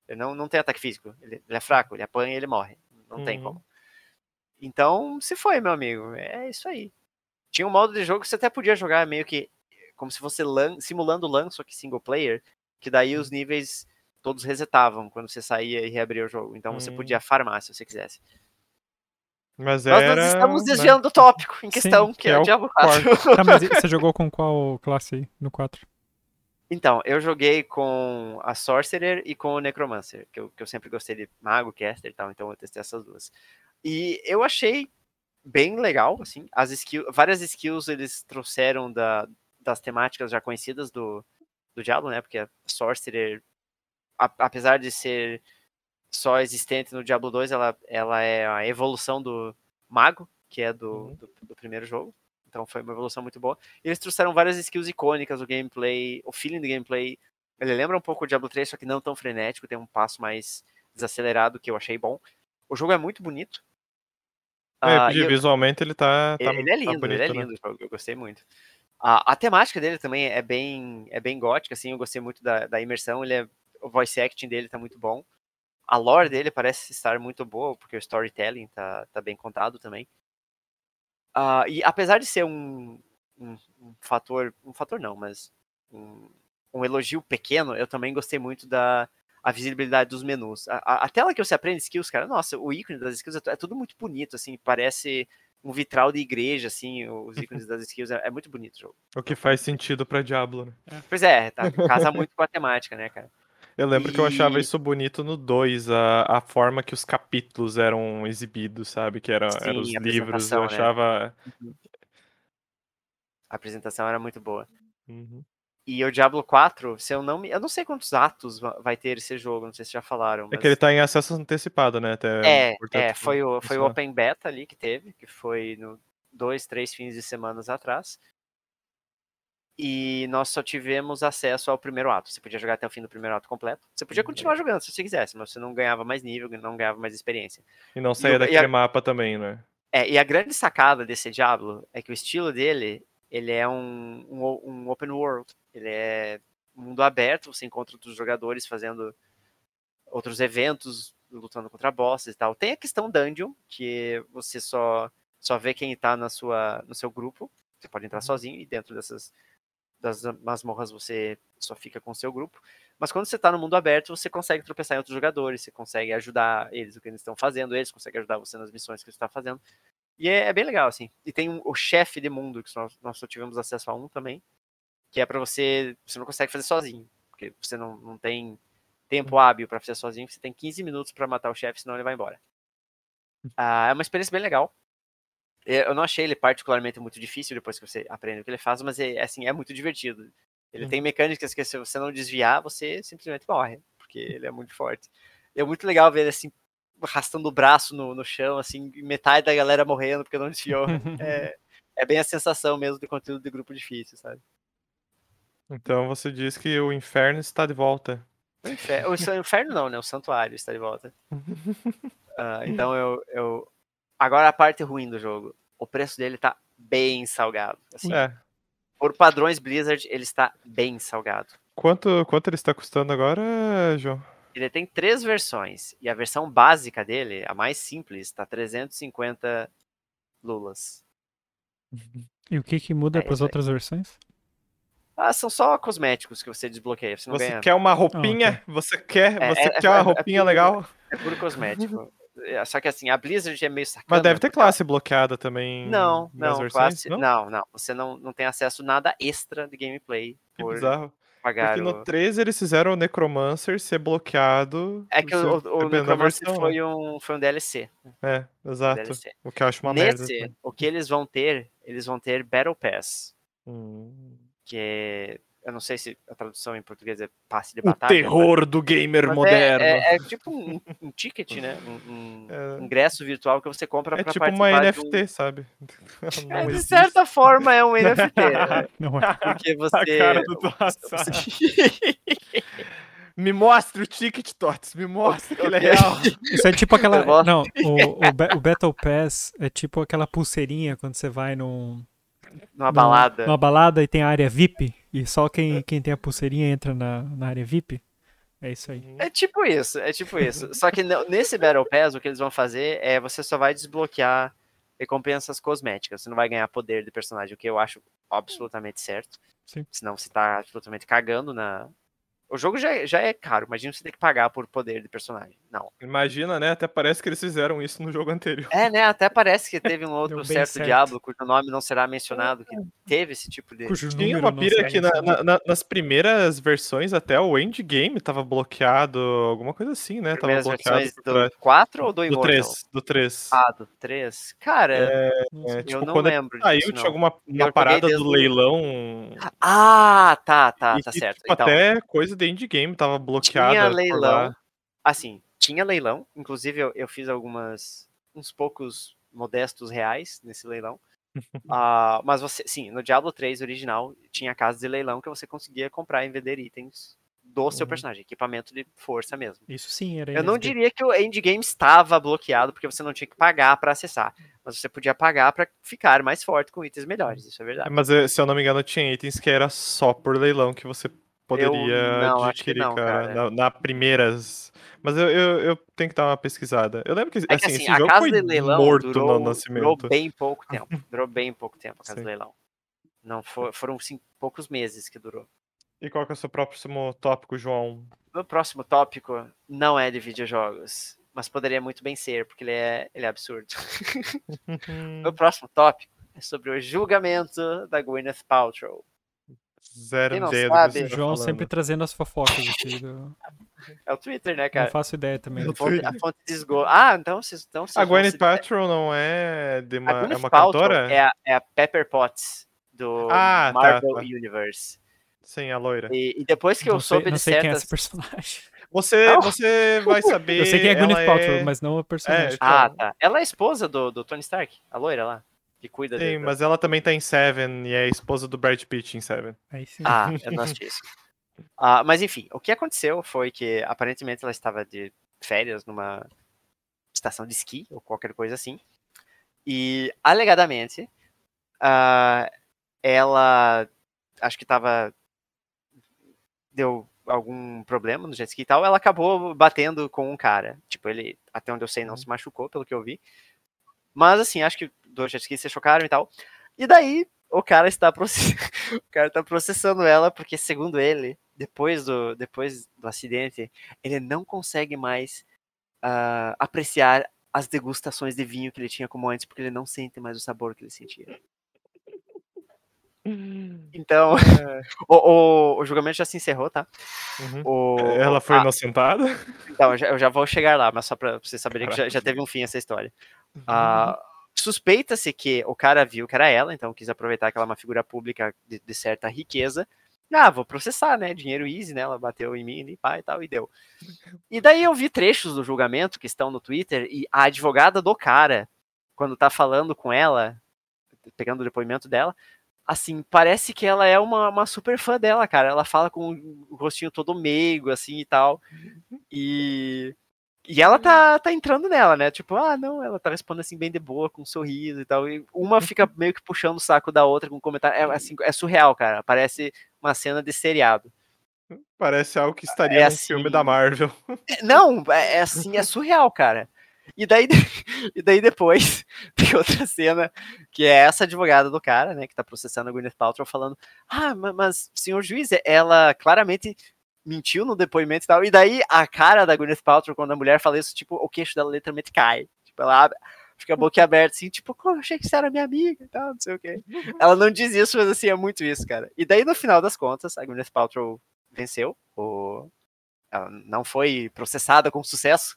ele não, não tem ataque físico, ele, ele é fraco, ele apanha e ele morre, não tem Uhum. como. Então, se foi, meu amigo, é isso aí. Tinha um modo de jogo que você até podia jogar meio que como se fosse LAN, simulando LAN, só que single player, que daí os níveis todos resetavam quando você saía e reabria o jogo. Então você Hum. podia farmar se você quisesse. Mas Nós era. estamos né? desviando do tópico em Sim, questão, que que é, é o Diablo 4. Tá, mas você jogou com qual classe aí no 4? Então, eu joguei com a Sorcerer e com o Necromancer, que eu, que eu sempre gostei de Mago, Caster e tal, então eu testei essas duas. E eu achei bem legal, assim, as skills, várias skills eles trouxeram da, das temáticas já conhecidas do, do Diablo, né, porque a Sorcerer, a- apesar de ser só existente no Diablo 2, ela, ela é a evolução do Mago, que é do, Uhum. do, do primeiro jogo. Então foi uma evolução muito boa. E eles trouxeram várias skills icônicas, o gameplay, o feeling do gameplay. Ele lembra um pouco o Diablo 3, só que não tão frenético, tem um passo mais desacelerado, que eu achei bom. O jogo é muito bonito. É, Ah, porque e eu- visualmente ele tá, tá, ele é tá lindo, bonito, ele é né? lindo jogo, eu gostei muito. A, a temática dele também é bem, é bem gótica, assim, eu gostei muito da, da imersão, ele é, o voice acting dele tá muito bom. A lore dele parece estar muito boa, porque o storytelling tá, tá bem contado também. Ah, e apesar de ser um, um, um fator, um fator não, mas um, um elogio pequeno, eu também gostei muito da a visibilidade dos menus. A, a- a tela que você aprende skills, cara, nossa, o ícone das skills é, é tudo muito bonito, assim, parece um vitral de igreja, assim, os ícones das skills, é, é muito bonito o jogo. O que faz sentido pra Diablo, né? Pois é, tá, casa muito com a temática, né, cara? Eu lembro que eu achava E- isso bonito no 2, a, a forma que os capítulos eram exibidos, sabe? Que era, eram os livros. Eu né? achava. A apresentação era muito boa. Uhum. E o Diablo 4, se eu não me. Eu não sei quantos atos va- vai ter esse jogo, não sei se já falaram. É Mas... que ele tá em acesso antecipado, né? Até É, importante é, foi o, foi o. Open Beta ali que teve, que foi no dois, três fins de semanas atrás. E nós só tivemos acesso ao primeiro ato. Você podia jogar até o fim do primeiro ato completo. Você podia Hum, continuar jogando se você quisesse, mas você não ganhava mais nível, não ganhava mais experiência. E não saía e daquele a- mapa também, né? É, e a grande sacada desse Diablo é que o estilo dele, ele é um, um, um open world. Ele é um mundo aberto, você encontra outros jogadores fazendo outros eventos, lutando contra bosses e tal. Tem a questão dungeon, que você só, só vê quem tá na sua, no seu grupo. Você pode entrar sozinho e dentro dessas das masmorras você só fica com o seu grupo. Mas quando você tá no mundo aberto, você consegue tropeçar em outros jogadores, você consegue ajudar eles, o que eles estão fazendo, eles conseguem ajudar você nas missões que você está fazendo. E é, é bem legal, assim. E tem um- o chefe de mundo, que nós, nós só tivemos acesso a um também, que é pra você. Você não consegue fazer sozinho, porque você não, não tem tempo hábil pra fazer sozinho, você tem 15 minutos pra matar o chefe, senão ele vai embora. Ah, é uma experiência bem legal. É, Eu não achei ele particularmente muito difícil depois que você aprende o que ele faz, mas é, assim, é muito divertido. Ele Uhum. tem mecânicas que se você não desviar, você simplesmente morre, porque ele é muito forte. É muito legal ver ele assim, arrastando o braço no, no chão, assim, metade da galera morrendo porque não desviou. É, é bem a sensação mesmo de conteúdo de grupo difícil, sabe? Então você diz que o inferno está de volta. O inferno, o inferno não, né? O santuário está de volta. Ah, então eu, eu. Agora a parte ruim do jogo. O preço dele tá bem salgado. Assim, É. Por padrões Blizzard, ele está bem salgado. Quanto, quanto ele está custando agora, João? Ele tem três versões. E a versão básica dele, a mais simples, tá 350 lulas. E o que que muda É para as outras versões? Ah, são só cosméticos que você desbloqueia. Você não Você ganha. quer uma roupinha? Você quer, É, você é- quer é- uma é roupinha puro- legal? É puro cosmético. É, Só que assim, a Blizzard é meio sacana. Mas deve ter porque- classe bloqueada também. Não, não, versões, classe, não? não, não. Você não, não tem acesso a nada extra de gameplay Que por bizarro. Pagar Porque no 13 eles fizeram o Necromancer ser bloqueado. É que o, o, Necromancer versão, foi um, foi um DLC. né? É, um exato. DLC. O que eu acho uma merda. Nesse, assim. o que eles vão ter, eles vão ter Battle Pass, Hum. que é, eu não sei se a tradução em português é passe de O batalha. terror do gamer mas é- moderno. É, É, é tipo um, um ticket, né? Um, um É. ingresso virtual que você compra pra tipo uma de um- NFT, sabe? É, de certa forma é um NFT, né? Não é. porque você... A cara do Toassar. Me mostra o ticket, Tots. Me mostra que ele é real. Isso é tipo aquela. Não, o, o, o Battle Pass é tipo aquela pulseirinha quando você vai num, Numa num- balada. numa balada e tem a área VIP e só quem, quem tem a pulseirinha entra na, na área VIP. É isso aí. É tipo isso, é tipo isso. Só que nesse Battle Pass, o que eles vão fazer é você só vai desbloquear recompensas cosméticas. Você não vai ganhar poder de personagem, o que eu acho absolutamente certo. Sim. Senão você tá absolutamente cagando na. O jogo já, é- já é caro, imagina você ter que pagar por poder de personagem. Não. Imagina, né? Até parece que eles fizeram isso no jogo anterior. É, né? Até parece que teve um outro certo, certo. diabo, cujo nome não será mencionado, que teve esse tipo de. Cujo Tinha uma pira que na- na- na- nas primeiras versões até o endgame tava bloqueado, alguma coisa assim, né? Tava Primeiras bloqueado versões do trás. 4 ou do do Immortal? 3, do 3. Ah, do 3? Cara, É, Nossa, tipo, eu não lembro saiu, disso, tinha alguma uma parada do leilão. Ah, tá, tá, e tá certo. tipo, Então, até coisa de endgame tava bloqueada. tinha leilão. Assim, tinha leilão. Inclusive, eu, eu fiz algumas. uns poucos modestos reais nesse leilão. Ah, mas você, sim, no Diablo 3 original tinha casa de leilão que você conseguia comprar e vender itens do seu Uhum. personagem, equipamento de força mesmo. Isso sim era Eu não diria que o endgame estava bloqueado porque você não tinha que pagar para acessar, mas você podia pagar para ficar mais forte com itens melhores, isso é verdade. Mas eh, se eu não me engano, tinha itens que era só por leilão que você poderia não, adquirir, não, cara. cara. Na, na primeiras. Mas eu, eu, eu tenho que dar uma pesquisada. Eu lembro que, É que assim, assim, esse a jogo casa foi morto durou, no durou nascimento. bem pouco tempo. Durou bem pouco tempo a casa Sim. de leilão. Não for- foram sim, poucos meses que durou. E qual que é o seu próximo tópico, João? Meu próximo tópico não é de videojogos, mas poderia muito bem ser, porque ele é, ele é absurdo. Meu próximo tópico é sobre o julgamento da Gwyneth Paltrow. Zero Quem não ideia do sabe- que você O tá João falando. sempre trazendo as fofocas aqui. do- É o Twitter, né, Não cara? faço ideia também. A fonte, a fonte de esgoto. Ah, então vocês então, vocês A Gwyneth Paltrow não é de A uma, é Gwyneth uma Paltrow cantora? é a, é a Pepper Potts do Ah, tá, Marvel tá. Universe. Sim, a loira. E, e depois que eu não sei, soube não de sei quem é certas... esse personagem. Você, Não. você vai saber. Eu sei quem é Gwyneth ela Paltrow, mas não a personagem. então. Ah, tá. Ela é esposa do, do Tony Stark, a loira lá, que cuida Sim, dele. mas ela também tá em Seven e é esposa do Brad Pitt em Seven. Aí sim. Ah, eu não assisti isso. Ah, mas enfim, o que aconteceu foi que aparentemente ela estava de férias numa estação de esqui ou qualquer coisa assim. E alegadamente ah, ela acho que estava deu algum problema no jet ski e tal, ela acabou batendo com um cara. Tipo, ele, até onde eu sei, não se machucou, pelo que eu vi. Mas assim, acho que dois jet skis se chocaram e tal. E daí o cara está process... o cara tá processando ela porque segundo ele, depois do depois do acidente, ele não consegue mais ah, apreciar as degustações de vinho que ele tinha como antes porque ele não sente mais o sabor que ele sentia. Então, o, o, o julgamento já se encerrou, tá? Uhum. O, Ela foi a- inocentada? então, eu já, eu já vou chegar lá, mas só pra vocês saberem que já, já teve um fim essa história. Ah, Suspeita-se que o cara viu que era ela, então quis aproveitar que ela é uma figura pública de, de certa riqueza. Ah, vou processar, né? Dinheiro easy, né? Ela bateu em mim e pá e tal, e deu. E daí eu vi trechos do julgamento que estão no Twitter e a advogada do cara, quando tá falando com ela, pegando o depoimento dela, assim, parece que ela é uma, uma super fã dela, cara. Ela fala com o rostinho todo meigo, assim e tal. E. E ela tá, tá entrando nela, né? Tipo, ah, não, ela tá respondendo assim bem de boa, com um sorriso e tal. E uma fica meio que puxando o saco da outra com um comentário. É, assim, é surreal, cara. Parece uma cena de seriado. Parece algo que estaria É assim- filme da Marvel. É, Não, é, é assim, é surreal, cara. E daí, e daí depois tem outra cena que é essa advogada do cara, né, que tá processando a Gwyneth Paltrow falando: "Ah, ma- mas senhor juiz, ela claramente mentiu no depoimento e tal". E daí a cara da Gwyneth Paltrow quando a mulher fala isso, tipo, o queixo dela literalmente cai. Tipo, ela fica a boca aberta assim, tipo, "Pô, eu achei que você era minha amiga e tal, não sei o quê. Ela não diz isso, mas assim, é muito isso, cara. E daí no final das contas, a Gwyneth Paltrow venceu, o ela não foi processada com sucesso.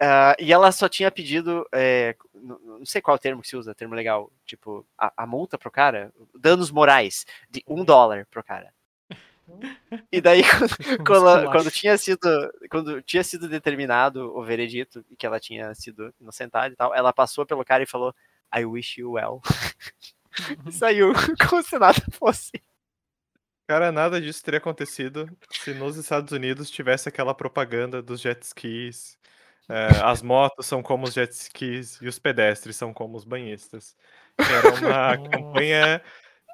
Ah, e ela só tinha pedido, é, não sei qual termo que se usa, termo legal, tipo, a, a multa pro cara, danos morais, de um dólar pro cara. E daí, quando, quando, tinha sido, quando tinha sido determinado o veredito e que ela tinha sido inocentada e tal, ela passou pelo cara e falou, I wish you well. e saiu como se nada fosse. Cara, nada disso teria acontecido se nos Estados Unidos tivesse aquela propaganda dos jet skis. é, as motos são como os jet skis e os pedestres são como os banhistas. Que era uma campanha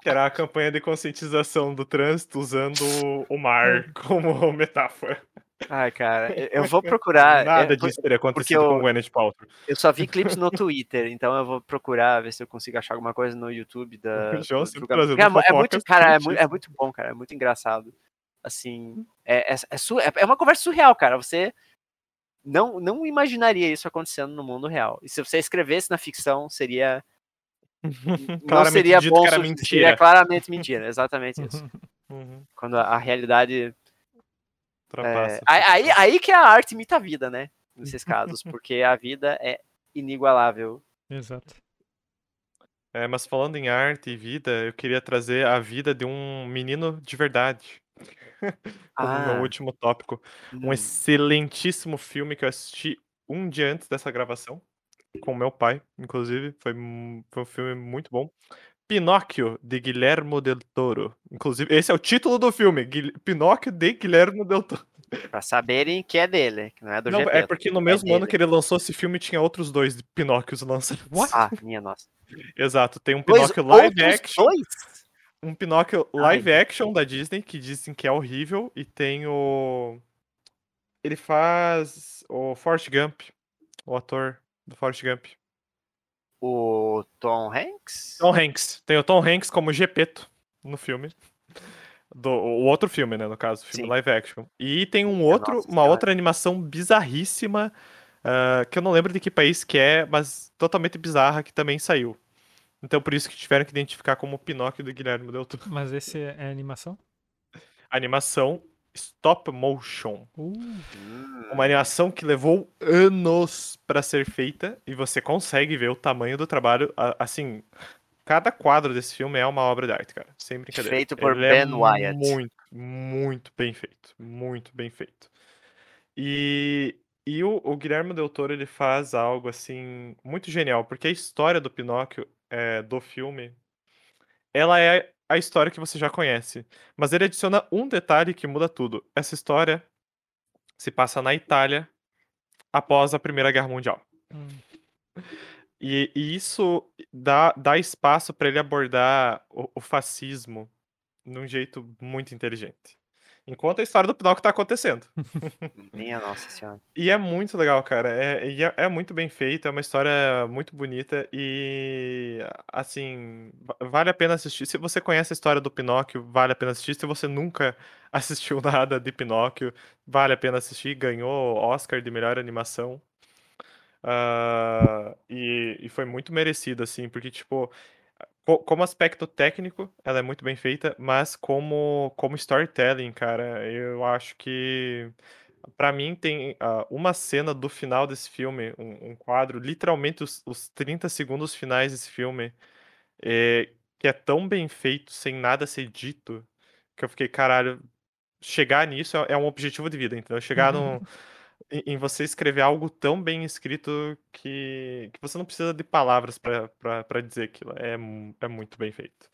que era a campanha de conscientização do trânsito usando o mar como metáfora. Ai, cara, eu- vou procurar. Nada é, disso teria acontecido eu- com o Gwyneth Paltrow. Eu só vi clipes no Twitter, então eu vou procurar ver se eu consigo achar alguma coisa no YouTube da. João do trazendo Porque é, é muito, cara, é, quentes. mu- é muito bom, cara, é muito engraçado. Assim, é, é, é, é- é uma conversa surreal, cara. Você não, não imaginaria isso acontecendo no mundo real. E se você escrevesse na ficção, seria. Não seria bom, que era mentira. seria claramente mentira, exatamente isso. Uhum, Quando a, a realidade. É, aí, aí, que a arte imita a vida, né? Nesses casos, porque a vida é inigualável. Exato. É, mas falando em arte e vida, eu queria trazer a vida de um menino de verdade. Como meu Ah, último tópico. Um hum, excelentíssimo filme que eu assisti um dia antes dessa gravação, com meu pai, inclusive. Foi, foi um filme muito bom. Pinóquio, de Guilhermo Del Toro. Inclusive, esse é o título do filme: Guil- Pinóquio de Guilhermo Del Toro. pra saberem que é dele, que não é do Não, GP. é porque no mesmo ano dele. que ele lançou esse filme tinha outros dois de Pinóquios lançados. Ah, minha nossa. Exato, tem um Dois, Pinóquio live action. Dois? um Pinóquio Ai, live action da Disney, que dizem que é horrível, e tem o. Ele faz o Forrest Gump, o ator do Forrest Gump. O Tom Hanks? Tom Hanks. Tem o Tom Hanks como Gepeto no filme. Do, o outro filme, né, no caso, filme Sim. live action. E tem um outro, Nossa uma Senhora. outra animação bizarríssima, ah, que eu não lembro de que país que é, mas totalmente bizarra, que também saiu. Então por isso que tiveram que identificar como Pinóquio do Guilherme Del Toro. Mas esse é é animação? Animação stop motion. Uh, Uma animação que levou anos pra ser feita e você consegue ver o tamanho do trabalho. Assim, cada quadro desse filme é uma obra de arte, cara. Sem brincadeira. Feito por Ele é Ben Wyatt. Muito, muito bem feito. Muito bem feito. E, e o, o Guilherme Del Toro ele faz algo assim muito genial, porque a história do Pinóquio é, do filme, ela é a história que você já conhece, mas ele adiciona um detalhe que muda tudo. Essa história se passa na Itália após a Primeira Guerra Mundial. hum. E, e isso dá, dá espaço para ele abordar o, o fascismo num jeito muito inteligente. Enquanto a história do Pinóquio tá acontecendo. Minha nossa senhora. E é muito legal, cara. É, é, é muito bem feito, é uma história muito bonita e, assim, va- vale a pena assistir. Se você conhece a história do Pinóquio, vale a pena assistir. Se você nunca assistiu nada de Pinóquio, vale a pena assistir. Ganhou Oscar de melhor animação. Ah, e, e foi muito merecido, assim, porque, tipo, como aspecto técnico, ela é muito bem feita, mas como, como storytelling, cara, eu acho que. Pra mim, tem ah, uma cena do final desse filme, um, um quadro, literalmente os, os 30 segundos finais desse filme, é, que é tão bem feito, sem nada ser dito, que eu fiquei, caralho, chegar nisso é, é um objetivo de vida, entendeu? Chegar no, em, em você escrever algo tão bem escrito que, que você não precisa de palavras pra dizer aquilo. É, é muito bem feito.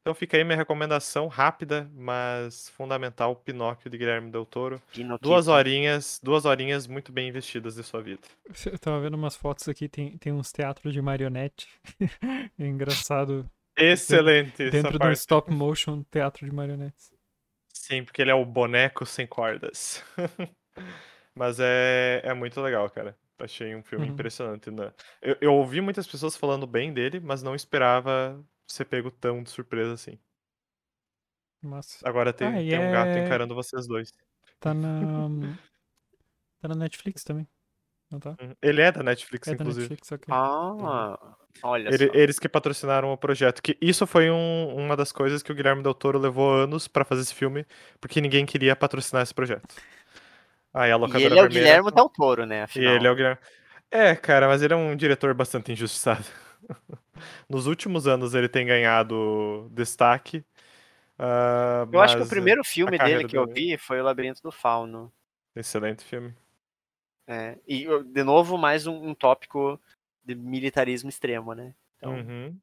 Então fica aí minha recomendação rápida, mas fundamental, Pinóquio de Guilherme Del Toro. Pinoquito. Duas horinhas, duas horinhas muito bem investidas de sua vida. Eu tava vendo umas fotos aqui, tem, tem uns teatros de marionete. É engraçado. Excelente Dentro de um parte. stop motion teatro de marionetes. Sim, porque ele é o boneco sem cordas. Mas é, é muito legal, cara. Achei um filme Uhum. impressionante. Né? Eu, eu ouvi muitas pessoas falando bem dele, mas não esperava ser pego tão de surpresa assim. Agora tem, Ah, tem um gato é- encarando vocês dois. Tá na. Tá na Netflix também. Não tá? Uhum. Ele é da Netflix, É da inclusive. Netflix, ok. Ah, olha Ele- só. eles que patrocinaram o projeto. Que isso foi um- uma das coisas que o Guilherme Del Toro levou anos pra fazer esse filme, porque ninguém queria patrocinar esse projeto. Aí a E locadora ele é o vermelha- Guilherme Del Toro, né? E Afinal. ele é o Guilherme. É, cara, mas ele é um diretor bastante injustiçado. Nos últimos anos ele tem ganhado destaque. ah, Eu acho que o primeiro filme dele que eu vi foi O Labirinto do Fauno. Excelente filme. É, e, de novo, mais um, um tópico de militarismo extremo, né? Então, Uhum.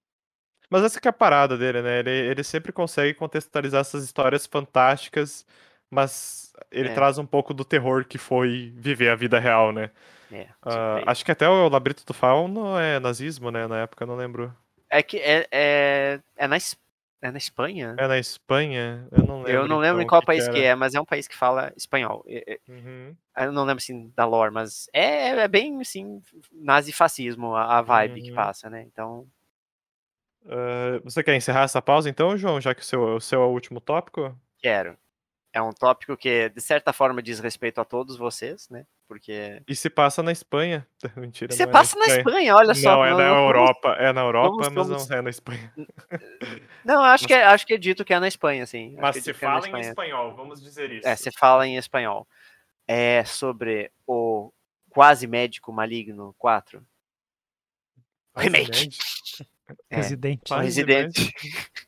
Mas essa que é a parada dele, né? Ele, ele sempre consegue contextualizar essas histórias fantásticas, mas ele É. traz um pouco do terror que foi viver a vida real, né? é. Ah, surpresa. acho que até o Labirinto do Fauno é nazismo, né? Na época, eu não lembro. É que é, é, é, na, é na Espanha? É na Espanha? Eu não lembro. eu não lembro então, em qual o país que era. é, mas é um país que fala espanhol. É- é- Uhum. Eu não lembro assim da lore, mas é, é bem assim, nazifascismo a, a vibe que Uhum. passa, né? Então, Ah, você quer encerrar essa pausa então, João, já que o seu, o seu é o último tópico? quero. É um tópico que, de certa forma, diz respeito a todos vocês, né? Porque. E se passa na Espanha? Mentira, Você não é passa na Espanha, olha só. Não, é na vamos- Europa. É na Europa, vamos- mas vamos- não é na Espanha. Não, acho que, é, acho que é dito que é na Espanha, sim. Acho Mas é se é na fala em Espanha. espanhol, vamos dizer isso. É, você fala em espanhol. É sobre o quase médico maligno 4. Quase remake. É, Residente.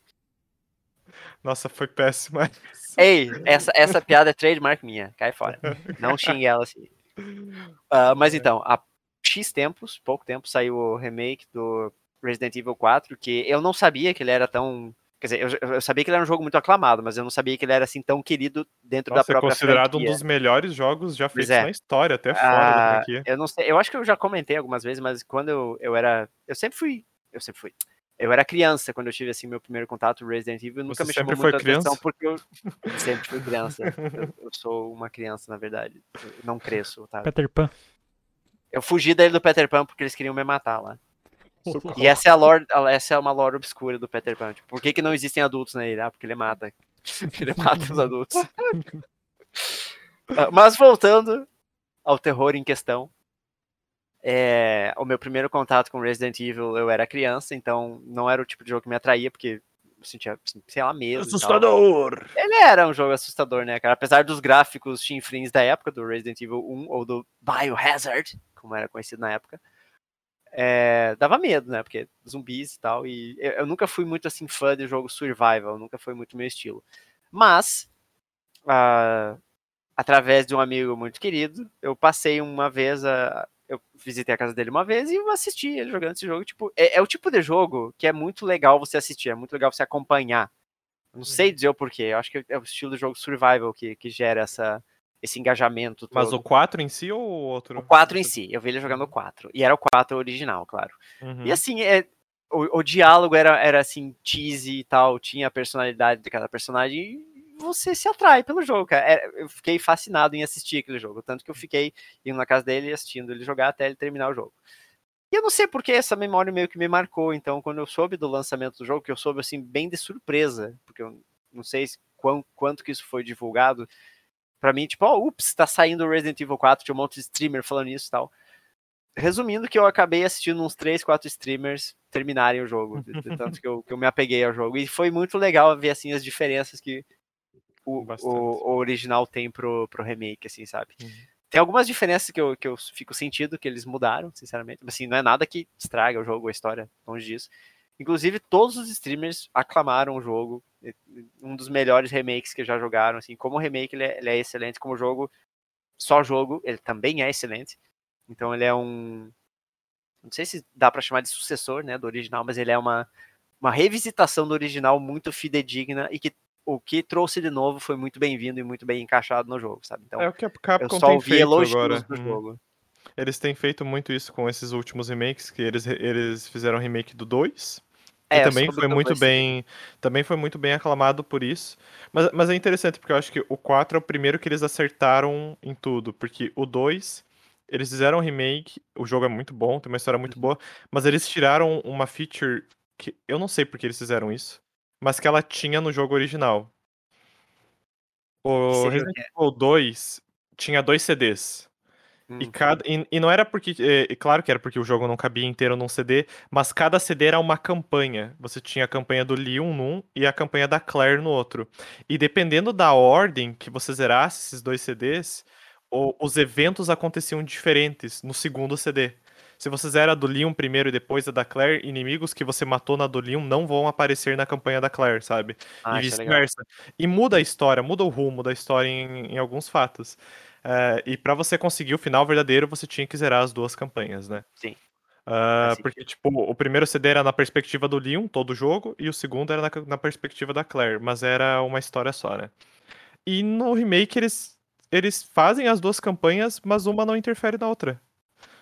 Nossa, foi péssima. Ei, essa, essa piada é trademark minha, cai fora. Não xingue ela assim. Ah, mas então, há X tempos, pouco tempo, saiu o remake do Resident Evil 4, que eu não sabia que ele era tão. Quer dizer, eu, eu sabia que ele era um jogo muito aclamado, mas eu não sabia que ele era assim tão querido dentro Nossa, da é própria considerado um franquia. dos melhores jogos já feitos é. na história, até fora da Ah, franquia. eu não sei, eu acho que eu já comentei algumas vezes, mas quando eu, eu era. Eu sempre fui. Eu sempre fui. Eu era criança quando eu tive assim meu primeiro contato com Resident Evil, nunca Você me chamou atenção criança? porque eu sempre fui criança. Eu, eu sou uma criança, na verdade. Eu não cresço, tá? Peter Pan. Eu fugi daí do Peter Pan porque eles queriam me matar lá. E essa é a lore, essa é uma lore obscura do Peter Pan. Tipo, por que, que não existem adultos nele? Ah, porque ele mata. ele mata os adultos. Ah, Mas voltando ao terror em questão. É, o meu primeiro contato com Resident Evil, eu era criança, então não era o tipo de jogo que me atraía, porque eu sentia, sei lá, medo. tal. Ele era um jogo assustador, né, cara? Apesar dos gráficos chinfrins da época, do Resident Evil 1 ou do Biohazard, como era conhecido na época, é, dava medo, né? Porque zumbis e tal. E eu, eu nunca fui muito assim fã de jogo survival, nunca foi muito meu estilo. Mas, ah, através de um amigo muito querido, eu passei uma vez a. Eu visitei a casa dele uma vez e assisti ele jogando esse jogo. Tipo, é, é o tipo de jogo que é muito legal você assistir, é muito legal você acompanhar. Não sei dizer o porquê. Eu acho que é o estilo de jogo survival que, que gera essa, esse engajamento. Todo. Mas o 4 em si ou o outro? O 4 em si, eu vi ele jogando o 4. E era o 4 original, claro. Uhum. E assim, é, o, o diálogo era, era assim, cheesy e tal, tinha a personalidade de cada personagem. Você se atrai pelo jogo, cara. É, eu fiquei fascinado em assistir aquele jogo. Tanto que eu fiquei indo na casa dele assistindo ele jogar até ele terminar o jogo. E eu não sei porque essa memória meio que me marcou. Então, quando eu soube do lançamento do jogo, que eu soube assim, bem de surpresa, porque eu não sei se, quão, quanto que isso foi divulgado. Pra mim, tipo, ó, ups, tá saindo Resident Evil 4, tinha um monte de streamer falando isso e tal. Resumindo que eu acabei assistindo uns 3, 4 streamers terminarem o jogo, de, de tanto que eu, que eu me apeguei ao jogo. E foi muito legal ver, assim, as diferenças que o, o, o original tem pro, pro remake, assim, sabe? Uhum. Tem algumas diferenças que eu, que eu fico sentindo que eles mudaram, sinceramente. Mas, assim, não é nada que estraga o jogo, a história, longe disso. Inclusive, todos os streamers aclamaram o jogo. Um dos melhores remakes que já jogaram. Assim, como remake, ele é, ele é excelente. Como jogo, só jogo, ele também é excelente. Então, ele é um. Não sei se dá para chamar de sucessor né, do original, mas ele é uma, uma revisitação do original muito fidedigna e que o que trouxe de novo foi muito bem-vindo e muito bem encaixado no jogo, sabe? Então, É o que a eu Capcom só tem ouvi elogios agora. do Uhum. jogo. Eles têm feito muito isso com esses últimos remakes, que eles, eles fizeram remake do 2, É, e eu também foi muito dois- bem, também foi muito bem aclamado por isso. Mas, mas é interessante porque eu acho que o 4 é o primeiro que eles acertaram em tudo, porque o 2 eles fizeram um remake, o jogo é muito bom, tem uma história muito Uhum. boa, mas eles tiraram uma feature que eu não sei porque eles fizeram isso, mas que ela tinha no jogo original. O o Resident quê? Evil 2 tinha dois CDs. E, Hum. cada, e, e não era porque. É, é claro que era porque o jogo não cabia inteiro num CD, mas cada CD era uma campanha. Você tinha a campanha do Leon num e a campanha da Claire no outro. E dependendo da ordem que você zerasse esses dois CDs, o- os eventos aconteciam diferentes no segundo CD. Se você zera a do Leon primeiro e depois a da Claire, inimigos que você matou na do Leon não vão aparecer na campanha da Claire, sabe? Ah, e é vice-versa. E muda a história, muda o rumo da história em, em alguns fatos. É, e pra você conseguir o final verdadeiro, você tinha que zerar as duas campanhas, né? Sim. Faz porque, tipo, o primeiro CD era na perspectiva do Leon, todo o jogo, e o segundo era na, na perspectiva da Claire, mas era uma história só, né? E no remake eles, eles fazem as duas campanhas, mas uma não interfere na outra.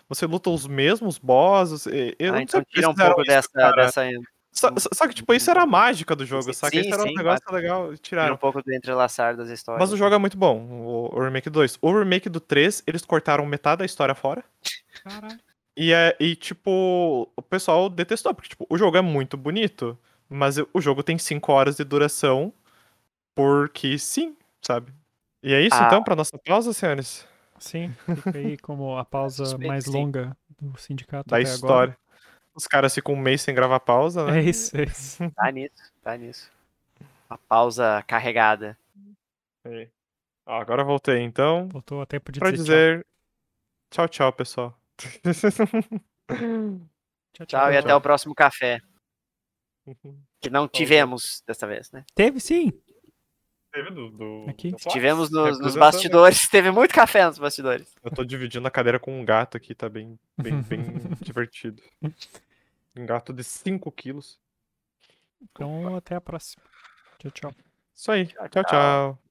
Você luta os mesmos bosses. e- Eu Ah, não sei então tira um pouco isso, dessa, cara. dessa. Só, só- que, tipo, isso era a mágica do jogo, Sim, saca? Isso era um sim, negócio legal, Tira tiraram. um pouco do entrelaçar das histórias. Mas o jogo é muito bom, o, o Remake 2. O Remake do 3, eles cortaram metade da história fora. Caralho. E, é, e tipo, o pessoal detestou, porque, tipo, o jogo é muito bonito, mas o jogo tem 5 horas de duração, porque sim, sabe? E é isso, Ah. então, pra nossa pausa, senhores? Sim, fica aí como a pausa mais longa do sindicato Da até história. Os caras ficam um mês sem gravar pausa, agora. né? É isso, é isso. Tá nisso, tá nisso. Uma pausa carregada. É. Ó, agora voltei, então, Voltou a tempo de pra dizer, dizer tchau, tchau, pessoal. tchau. Tchau, e até o próximo café. Que não tivemos dessa vez, né? Teve sim. Teve do, do, Aqui. do? Tivemos nos, nos Representando. bastidores. Teve muito café nos bastidores. Eu tô dividindo a cadeira com um gato aqui, tá bem, bem, bem divertido. Um gato de 5 quilos. Então até a próxima. Tchau, tchau. Isso aí. Tchau, tchau. tchau. tchau.